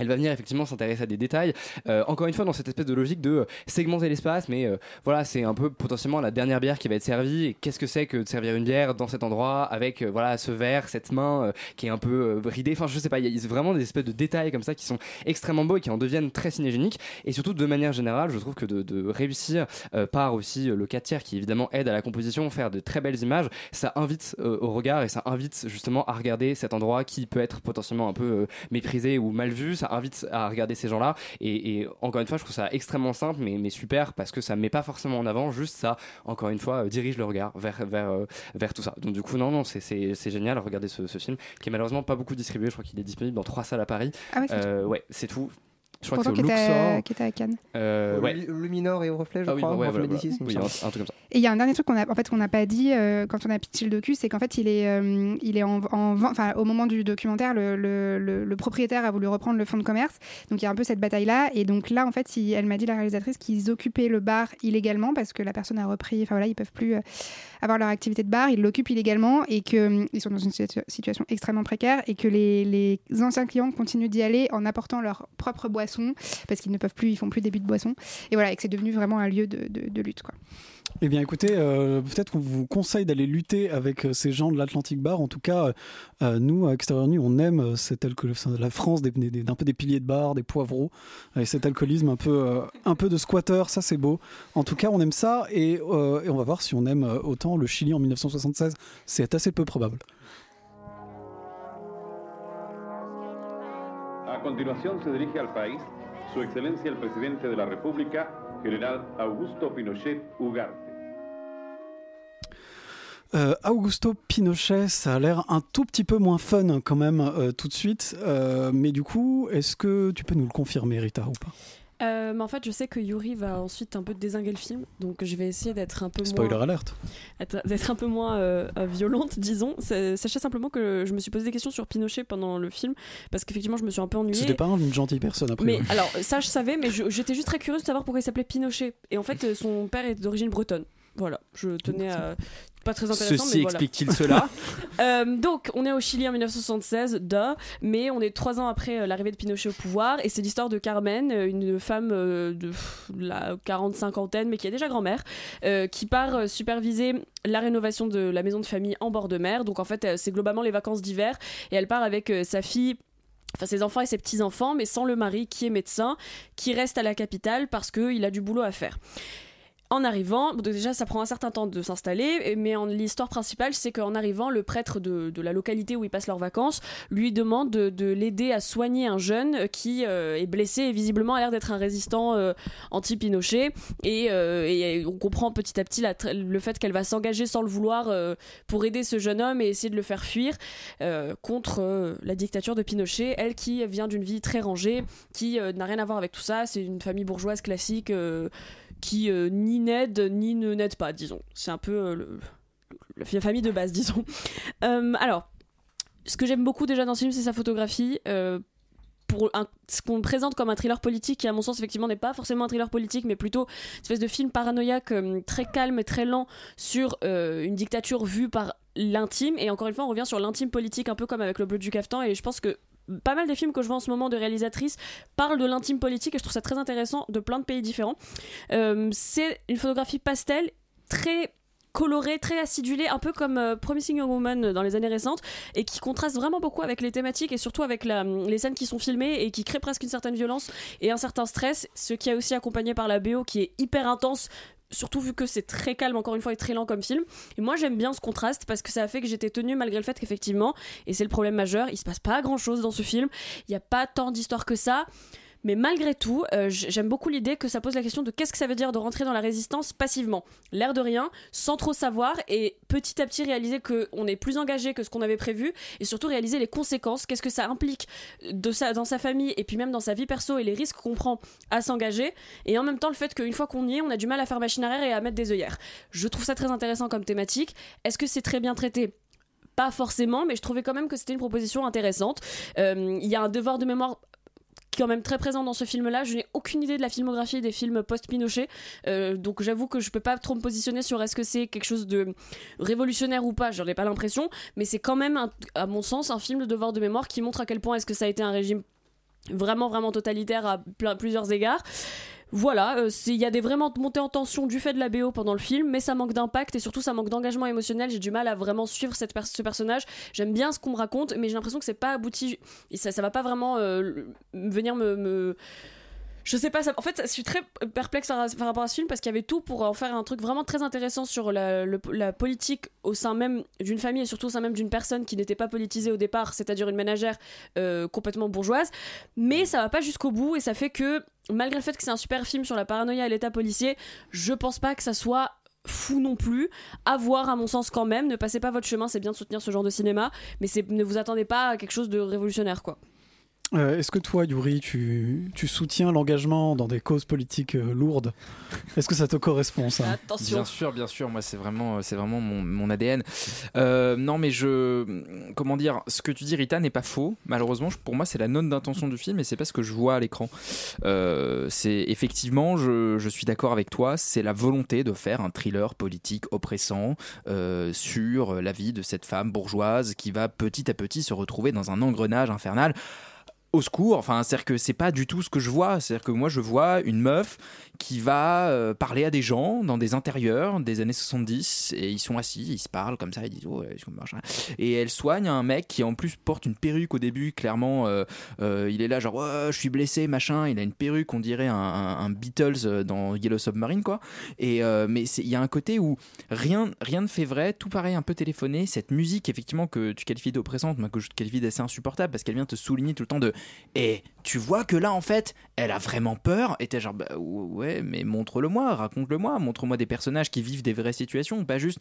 elle va venir effectivement s'intéresser à des détails. Euh, encore une fois, dans cette espèce de logique de euh, segmenter l'espace, mais euh, voilà, c'est un peu potentiellement la dernière bière qui va être servie. Qu'est-ce que c'est que de servir une bière dans cet endroit avec voilà ce verre, cette main qui est un peu euh, ridée? Enfin, je sais pas, il y a vraiment des espèces de détails comme ça qui sont extrêmement beaux et qui en deviennent très cinégéniques. Et surtout, de manière générale, je trouve que de, réussir par aussi le 4 tiers qui évidemment aide à la composition, faire de très belles images, ça invite au regard et ça invite justement à regarder cet endroit qui peut être potentiellement un peu méprisé ou mal vu. Ça invite à regarder ces gens-là. Et, et encore une fois, je trouve ça extrêmement simple, mais, mais super parce que ça met pas forcément en avant, juste ça, encore une fois, euh, dirige le regard vers, vers, euh, vers tout ça. Donc, du coup, non, non, c'est- génial. Regardez ce, ce film qui est malheureusement pas beaucoup distribué. Je crois qu'il est disponible dans trois salles à Paris. Ah ouais, c'est Euh, ouais, c'est tout. Je crois Pourtant, que c'est au était, à- Luxor. qui était à Cannes. Euh, ouais. Luminor et au reflet, je Ah oui, crois. ouais, voilà, Médicis, il me Oui, un, un truc comme ça. Et il y a un dernier truc qu'on a, en fait, qu'on n'a pas dit euh, quand on a pitché le docu, c'est qu'en fait, il est, euh, il est en, enfin, au moment du documentaire, le, le- le- le propriétaire a voulu reprendre le fonds de commerce. Donc il y a un peu cette bataille-là. Et donc là, en fait, il- elle m'a dit, la réalisatrice, qu'ils occupaient le bar illégalement parce que la personne a repris, enfin voilà, ils peuvent plus euh, avoir leur activité de bar, ils l'occupent illégalement et qu'ils sont dans une situ- situation extrêmement précaire et que les, anciens clients continuent d'y aller en apportant leur propre boisson parce qu'ils ne peuvent plus, ils font plus des de boisson. Et voilà, et que c'est devenu vraiment un lieu de, de- de lutte, quoi. Eh bien, écoutez, euh, peut-être qu'on vous conseille d'aller lutter avec euh, ces gens de l'Atlantic Bar. En tout cas, euh, nous, à Extérieur Nu, on aime cet alcool, la France d'un peu des piliers de bar, des poivreaux, et cet alcoolisme un peu, un peu de squatter. Ça, c'est beau. En tout cas, on aime ça, et, on va voir si on aime autant le Chili en 1976. C'est assez peu probable. A continuación se dirige al país Su Excelencia el Presidente de la República, General Augusto Pinochet Ugarte. Euh, Augusto Pinochet, ça a l'air un tout petit peu moins fun quand même euh, tout de suite. Euh, mais du coup, est-ce que tu peux nous le confirmer, Rita, ou pas? Euh, mais en fait, je sais que Yuri va ensuite un peu désinguer le film, donc je vais essayer d'être un peu Spoiler moins... alerte. être- d'être un peu moins euh, violente, disons. Sachez simplement que je me suis posé des questions sur Pinochet pendant le film, parce qu'effectivement, je me suis un peu ennuyée. C'était pas une gentille personne après. Mais alors, ça, je savais, mais j'étais juste très curieuse de savoir pourquoi il s'appelait Pinochet. Et en fait, son père est d'origine bretonne. Voilà, je tenais à. Pas très intéressant. Ceci voilà. explique-t-il cela Euh, donc, on est au Chili en 1976, duh, mais on est trois ans après euh, l'arrivée de Pinochet au pouvoir, et c'est l'histoire de Carmen, euh, une femme euh, de pff, la 40-50aine, mais qui est déjà grand-mère, qui part superviser la rénovation de la maison de famille en bord de mer. Donc, en fait, c'est globalement les vacances d'hiver, et elle part avec sa fille enfin ses enfants et ses petits-enfants, mais sans le mari qui est médecin, qui reste à la capitale parce qu'il a du boulot à faire. En arrivant, déjà ça prend un certain temps de s'installer, mais l'histoire principale c'est qu'en arrivant, le prêtre de, la localité où ils passent leurs vacances lui demande de, de l'aider à soigner un jeune qui euh, est blessé et visiblement a l'air d'être un résistant euh, anti-Pinochet. Et, euh, et on comprend petit à petit le fait qu'elle va s'engager sans le vouloir pour aider ce jeune homme et essayer de le faire fuir contre la dictature de Pinochet. Elle qui vient d'une vie très rangée, qui n'a rien à voir avec tout ça, c'est une famille bourgeoise classique. Qui euh, ni n'aide ni ne n'aide pas, disons. C'est un peu euh, la famille de base, disons. Euh, alors, ce que j'aime beaucoup déjà dans ce film, c'est sa photographie. Pour ce qu'on présente comme un thriller politique, qui à mon sens effectivement n'est pas forcément un thriller politique, mais plutôt une espèce de film paranoïaque très calme et très lent sur une dictature vue par l'intime. Et encore une fois, on revient sur l'intime politique, un peu comme avec le bleu du cafetan. Et je pense que pas mal des films que je vois en ce moment de réalisatrices parlent de l'intime politique et je trouve ça très intéressant de plein de pays différents. Euh, c'est une photographie pastel très colorée, très acidulée, un peu comme euh, Promising Young Woman dans les années récentes, et qui contraste vraiment beaucoup avec les thématiques et surtout avec les scènes qui sont filmées et qui créent presque une certaine violence et un certain stress, ce qui est aussi accompagné par la BO qui est hyper intense. Surtout vu que c'est très calme, encore une fois, et très lent comme film. Et moi, j'aime bien ce contraste parce que ça a fait que j'étais tenue malgré le fait qu'effectivement, et c'est le problème majeur, il se passe pas grand chose dans ce film. Il n'y a pas tant d'histoire que ça. Mais malgré tout, euh, j'aime beaucoup l'idée que ça pose la question de qu'est-ce que ça veut dire de rentrer dans la résistance passivement, l'air de rien, sans trop savoir, et petit à petit réaliser qu'on est plus engagé que ce qu'on avait prévu, et surtout réaliser les conséquences, qu'est-ce que ça implique dans sa famille, et puis même dans sa vie perso, et les risques qu'on prend à s'engager, et en même temps le fait qu'une fois qu'on y est, on a du mal à faire machine arrière et à mettre des œillères. Je trouve ça très intéressant comme thématique. Est-ce que c'est très bien traité? Pas forcément, mais je trouvais quand même que c'était une proposition intéressante. Euh, Il y a un devoir de mémoire qui est quand même très présent dans ce film-là. Je n'ai aucune idée de la filmographie des films post-Pinochet, Euh, donc j'avoue que je peux pas trop me positionner sur est-ce que c'est quelque chose de révolutionnaire ou pas. J'en ai pas l'impression, mais c'est quand même, à mon sens, un film de devoir de mémoire qui montre à quel point est-ce que ça a été un régime vraiment vraiment totalitaire à plusieurs égards. Voilà, euh, il y a des vraiment montées en tension du fait de la BO pendant le film, mais ça manque d'impact et surtout ça manque d'engagement émotionnel. J'ai du mal à vraiment suivre ce personnage. J'aime bien ce qu'on me raconte, mais j'ai l'impression que c'est pas abouti. Et ça, ça va pas vraiment euh, venir me- Je sais pas, ça... en fait, je suis très perplexe par, rapport à ce film parce qu'il y avait tout pour en faire un truc vraiment très intéressant sur la, politique au sein même d'une famille et surtout au sein même d'une personne qui n'était pas politisée au départ, c'est-à-dire une ménagère euh, complètement bourgeoise. Mais ça va pas jusqu'au bout et ça fait que, malgré le fait que c'est un super film sur la paranoïa et l'état policier, je pense pas que ça soit fou non plus. À voir à mon sens quand même. Ne passez pas votre chemin c'est bien de soutenir ce genre de cinéma mais ne vous attendez pas à quelque chose de révolutionnaire quoi Euh, Est-ce que toi, Yuri, tu, tu soutiens l'engagement dans des causes politiques euh, lourdes? Est-ce que ça te correspond, ça? Bien sûr, bien sûr. Moi, c'est vraiment, c'est vraiment mon, mon ADN. Euh, non, mais je, comment dire, ce que tu dis, Rita, n'est pas faux. Malheureusement, pour moi, c'est la note d'intention du film et c'est pas ce que je vois à l'écran. Euh, c'est effectivement, je, je suis d'accord avec toi. C'est la volonté de faire un thriller politique oppressant euh, sur la vie de cette femme bourgeoise qui va petit à petit se retrouver dans un engrenage infernal au secours. Enfin, c'est-à-dire que c'est pas du tout ce que je vois. C'est-à-dire que moi, je vois une meuf qui va euh, parler à des gens dans des intérieurs des années 70 et ils sont assis, ils se parlent comme ça, ils disent oh, et elle soigne un mec qui en plus porte une perruque au début. Clairement, euh, euh, il est là genre je suis blessé, machin. Il a une perruque, on dirait un, Beatles dans Yellow Submarine quoi. Et mais il y a un côté où rien rien ne fait vrai, tout paraît un peu téléphoné. Cette musique effectivement que tu qualifies d'oppressante, moi que je qualifie d'assez insupportable parce qu'elle vient te souligner tout le temps de et tu vois que là en fait elle a vraiment peur et t'es genre bah, ouais mais montre-le-moi raconte-le-moi montre-moi des personnages qui vivent des vraies situations pas juste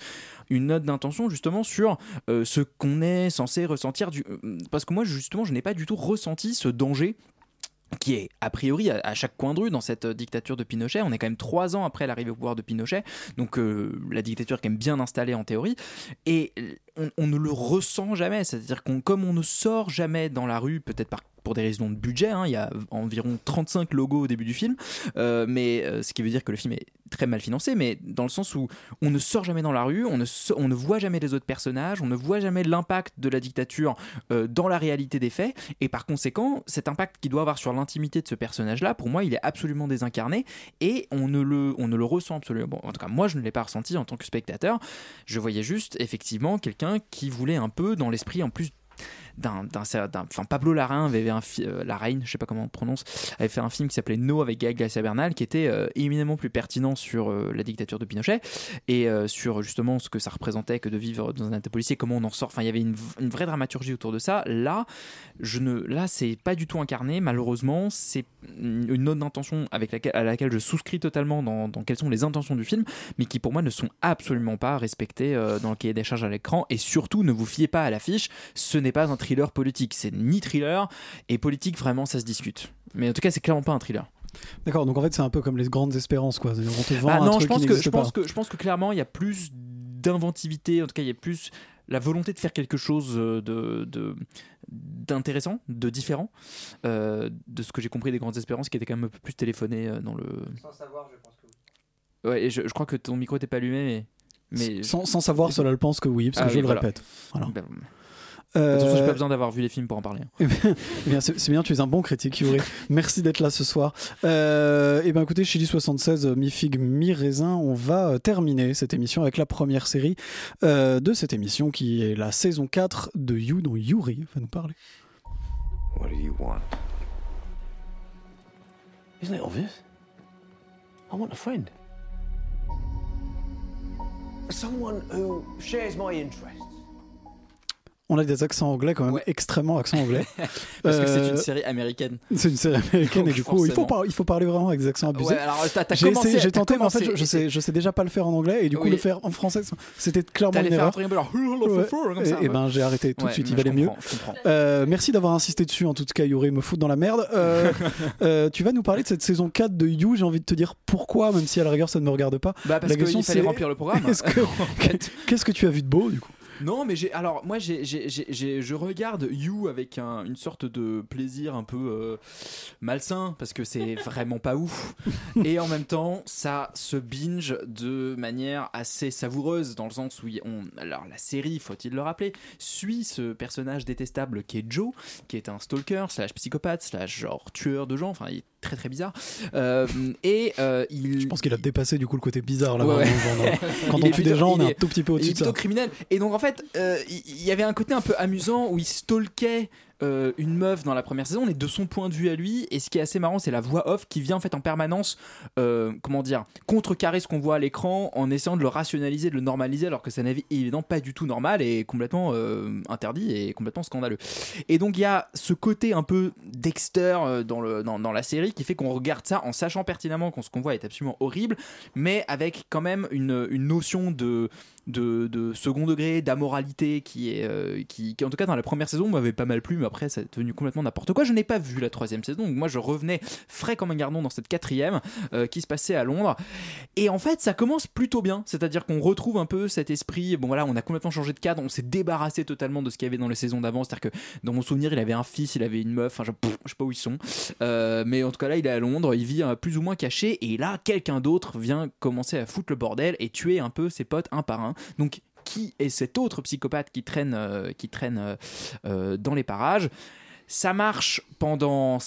une note d'intention justement sur euh, ce qu'on est censé ressentir du... euh, parce que moi justement je n'ai pas du tout ressenti ce danger qui est a priori à, chaque coin de rue dans cette euh, dictature de Pinochet. On est quand même trois ans après l'arrivée au pouvoir de Pinochet, donc euh, la dictature est quand bien installée en théorie, et on, ne le ressent jamais. C'est-à-dire qu'on comme on ne sort jamais dans la rue, peut-être pour des raisons de budget, hein, il y a environ 35 logos au début du film, euh, mais ce qui veut dire que le film est très mal financé, mais dans le sens où on ne sort jamais dans la rue, on ne, on ne voit jamais les autres personnages, on ne voit jamais l'impact de la dictature euh, dans la réalité des faits, et par conséquent, cet impact qu'il doit avoir sur l'intimité de ce personnage-là, pour moi, il est absolument désincarné, et on ne le, on ne le ressent absolument. En tout cas, moi, je ne l'ai pas ressenti en tant que spectateur. Je voyais juste, effectivement, quelqu'un qui voulait un peu, dans l'esprit en plus d'un, d'un, Pablo Larraín avait fait un euh, je sais pas comment on prononce, avait fait un film qui s'appelait No avec Gaël Garcia Bernal, qui était euh, éminemment plus pertinent sur euh, la dictature de Pinochet et euh, sur justement ce que ça représentait que de vivre dans un état policier, comment on en sort. Enfin, il y avait une, vraie dramaturgie autour de ça. Là, je ne, là, c'est pas du tout incarné. Malheureusement, c'est une note d'intention avec laquelle, à laquelle je souscris totalement dans, dans quelles sont les intentions du film, mais qui pour moi ne sont absolument pas respectées dans le cahier des charges à l'écran. Et surtout, ne vous fiez pas à l'affiche. Ce n'est pas un thriller politique. C'est ni thriller et politique. Vraiment, ça se discute. Mais en tout cas, c'est clairement pas un thriller. D'accord, donc en fait c'est un peu comme les grandes espérances quoi. C'est-à-dire, On te vend Ah un non, truc je pense qui que je pense pas. que je pense que clairement il y a plus d'inventivité. En tout cas, il y a plus la volonté de faire quelque chose euh, de de- d'intéressant, de différent, euh, de ce que j'ai compris des grandes espérances, qui était quand même un peu plus téléphoné euh, dans le. Sans savoir, je pense que Ouais, et je, je crois que ton micro n'était pas allumé, mais. mais... Sans, sans savoir, cela le pense que oui, parce que Ah je le voilà. répète. Voilà. Ben, Euh, De toute façon, j'ai pas besoin d'avoir vu les films pour en parler. hein. Eh bien, eh bien, c'est bien, tu es un bon critique, Yuri. Merci d'être là ce soir. Euh, et ben écoutez, Chili 76, euh, mi figue, mi raisin, on va euh, terminer cette émission avec la première série euh, de cette émission qui est la saison 4 de You, dont Yuri va nous parler. What do you want? Isn't it obvious? I want a friend. Someone who shares my interests. On a des accents anglais quand même, extrêmement accents anglais. Parce que c'est Euh, une série américaine. C'est une série américaine Donc, et du coup, il faut, forcément. par- il faut parler vraiment avec des accents abusés. Ouais, alors, t'as- J'ai essayé- j'ai tenté, mais en fait, je, sais, je sais déjà pas le faire en anglais et du coup, Oui. le faire en français, c'était clairement une erreur. Ouais. et, et ben j'ai arrêté tout de suite, il valait mieux. Euh, merci d'avoir insisté dessus en tout cas Yuri, me foutre dans la merde. Euh, tu vas nous parler de cette saison 4 de You, j'ai envie de te dire pourquoi, même si à la rigueur ça ne me regarde pas. Bah, parce La qu'il fallait remplir le programme. est-ce que- Qu'est-ce que tu as vu de beau du coup? Non, mais j'ai alors moi j'ai, j'ai- j'ai- j'ai- je regarde You avec un- une sorte de plaisir un peu euh, malsain parce que c'est vraiment pas ouf. Et en même temps ça se binge de manière assez savoureuse dans le sens où on alors la série faut-il le rappeler suit ce personnage détestable qui est Joe qui est un stalker slash psychopathe slash genre tueur de gens. Enfin il est très très bizarre Euh, et euh, il Je pense qu'il a dépassé du coup le côté bizarre là. Ouais. Quand Il on est tue des gens, on il est un est- tout petit peu il au-dessus est de ça. plutôt criminel. Et donc en fait, euh, il il y avait un côté un peu amusant où il stalkait euh, une meuf dans la première saison, mais de son point de vue à lui. Et ce qui est assez marrant, c'est la voix off qui vient en fait en permanence, euh, comment dire, contrecarrer ce qu'on voit à l'écran en essayant de le rationaliser, de le normaliser, alors que ça n'est évidemment pas du tout normal et complètement euh, interdit et complètement scandaleux. Et donc il y a ce côté un peu Dexter dans, le, dans, la série qui fait qu'on regarde ça en sachant pertinemment que ce qu'on voit est absolument horrible, mais avec quand même une, une notion de, de, second degré, d'amoralité qui est euh, qui, en tout cas dans la première saison m'avait pas mal plu, mais après ça est devenu complètement n'importe quoi. Je n'ai pas vu la troisième saison, donc moi je revenais frais comme un gardon dans cette quatrième euh, qui se passait à Londres. Et en fait ça commence plutôt bien, c'est-à-dire qu'on retrouve un peu cet esprit. Bon voilà, on a complètement changé de cadre, on s'est débarrassé totalement de ce qu'il y avait dans les saisons d'avant, c'est-à-dire que dans mon souvenir il avait un fils, il avait une meuf, enfin je, je sais pas où ils sont, Euh, mais en tout cas là il est à Londres, il vit plus ou moins caché, et là quelqu'un d'autre vient commencer à foutre le bordel et tuer un peu ses potes un par un. Donc qui est cet autre psychopathe qui traîne, euh, qui traîne euh, euh, dans les parages? Ça marche pendant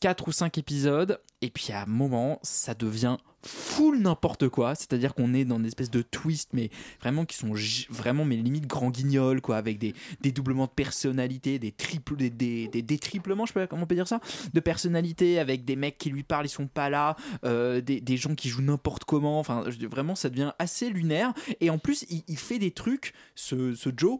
4 ou 5 épisodes, et puis à un moment, ça devient full n'importe quoi, c'est-à-dire qu'on est dans une espèce de twist, mais vraiment qui sont vraiment mes limites grand guignol, quoi, avec des, des doublements de personnalité, des triples, des, des, des détriplements, je sais pas comment on peut dire ça, de personnalité, avec des mecs qui lui parlent, ils sont pas là, euh, des, des gens qui jouent n'importe comment, enfin vraiment ça devient assez lunaire, et en plus il, il fait des trucs, ce, ce Joe,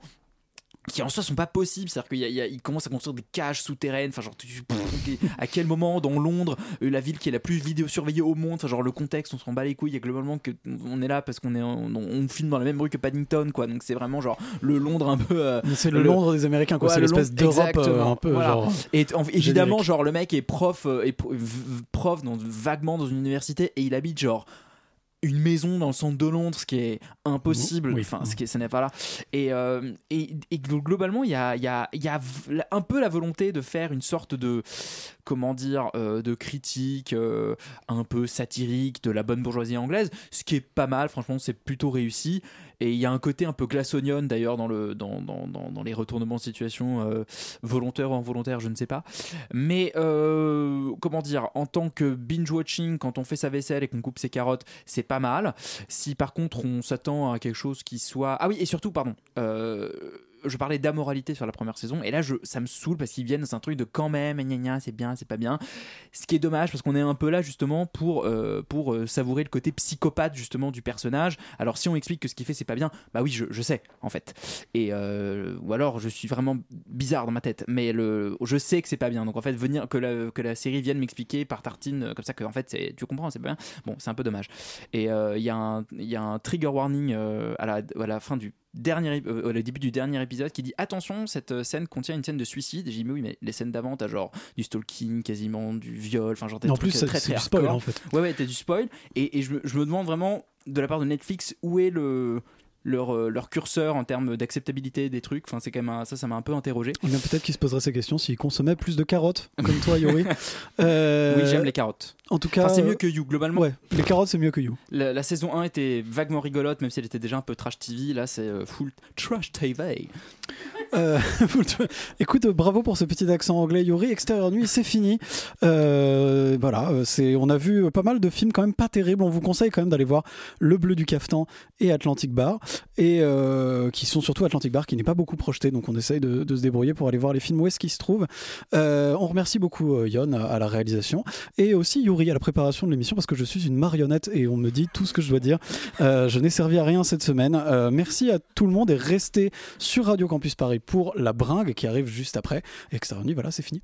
qui en soi sont pas possibles. C'est-à-dire qu'il y a- il y a- il commence à construire des cages souterraines. Enfin, genre, à quel moment dans Londres, euh, la ville qui est la plus vidéo-surveillée au monde, enfin, genre le contexte, on s'en bat les couilles. Il y a globalement que on est là parce qu'on est, on, on filme dans la même rue que Paddington, quoi. Donc c'est vraiment genre le Londres un peu. euh, c'est le Londres des Américains, quoi. C'est le l'espèce d'Europe, euh, un peu, Voilà. genre, Et en- évidemment, générique. genre le mec est prof, est prof dans, vaguement dans une université et il habite genre une maison dans le centre de Londres, ce qui est impossible. Oui. Enfin, ce qui est- ce n'est pas là. Et, euh, et, et glo- globalement, il y a, y, a, y un peu la volonté de faire une sorte de, comment dire, euh, de critique euh, un peu satirique de la bonne bourgeoisie anglaise, ce qui est pas mal. Franchement, c'est plutôt réussi. Et il y a un côté un peu glace oignon d'ailleurs dans, le, dans, dans, dans, les retournements de situation, euh, volontaires ou involontaires, je ne sais pas. Mais euh, comment dire, en tant que binge-watching, quand on fait sa vaisselle et qu'on coupe ses carottes, c'est pas mal. Si par contre on s'attend à quelque chose qui soit. Ah oui, et surtout, pardon. euh, je parlais d'amoralité sur la première saison, et là, ça me saoule parce qu'ils viennent dans un truc de quand même, gna gna, c'est bien, c'est pas bien. Ce qui est dommage parce qu'on est un peu là justement pour, euh, pour euh, savourer le côté psychopathe justement du personnage. Alors si on explique que ce qu'il fait c'est pas bien, bah oui, je, sais en fait. Et euh, ou alors je suis vraiment bizarre dans ma tête, mais je sais que c'est pas bien. Donc en fait, venir que la, que la série vienne m'expliquer par tartine euh, comme ça que en fait tu comprends, c'est pas bien. Bon, c'est un peu dommage. Et euh, il y, a un- il y a un trigger warning euh, à, la, à la fin du dernier, euh, au début du dernier épisode qui dit attention, cette euh, scène contient une scène de suicide. Et j'ai dit mais oui, mais les scènes d'avant, t'as genre du stalking, quasiment du viol, enfin genre des En trucs plus, c'est- très c'est très du spoil, en fait. Ouais, ouais, t'as du spoil. Et, et je, me- je me demande vraiment, de la part de Netflix, où est le. Leur, euh, leur curseur en termes d'acceptabilité des trucs, enfin c'est quand même un- ça, ça m'a un peu interrogé. Eh bien, Peut-être qu'il se poserait ces questions s'il consommait plus de carottes, comme toi, Yori. Euh, Oui, j'aime les carottes. En tout cas, Enfin, c'est mieux que You globalement. Ouais, les carottes, c'est mieux que You. La, la saison 1 était vaguement rigolote, même si elle était déjà un peu trash TV. Là, c'est euh, full trash TV. Euh, écoute, bravo pour ce petit accent anglais, Yori. Extérieur nuit, c'est fini. Euh, voilà, euh, c'est, on a vu pas mal de films quand même pas terribles. On vous conseille quand même d'aller voir Le Bleu du Caftan et Atlantic Bar, et qui sont surtout Atlantic Bar, qui n'est pas beaucoup projeté. Donc on essaye de, de se débrouiller pour aller voir les films où est-ce qu'ils se trouvent. On remercie beaucoup Yon à, la réalisation et aussi Yuri à la préparation de l'émission parce que je suis une marionnette et on me dit tout ce que je dois dire. Je n'ai servi à rien cette semaine. Merci à tout le monde et restez sur Radio Campus Paris pour la bringue qui arrive juste après. Et Extérieur Nuit, voilà, c'est fini.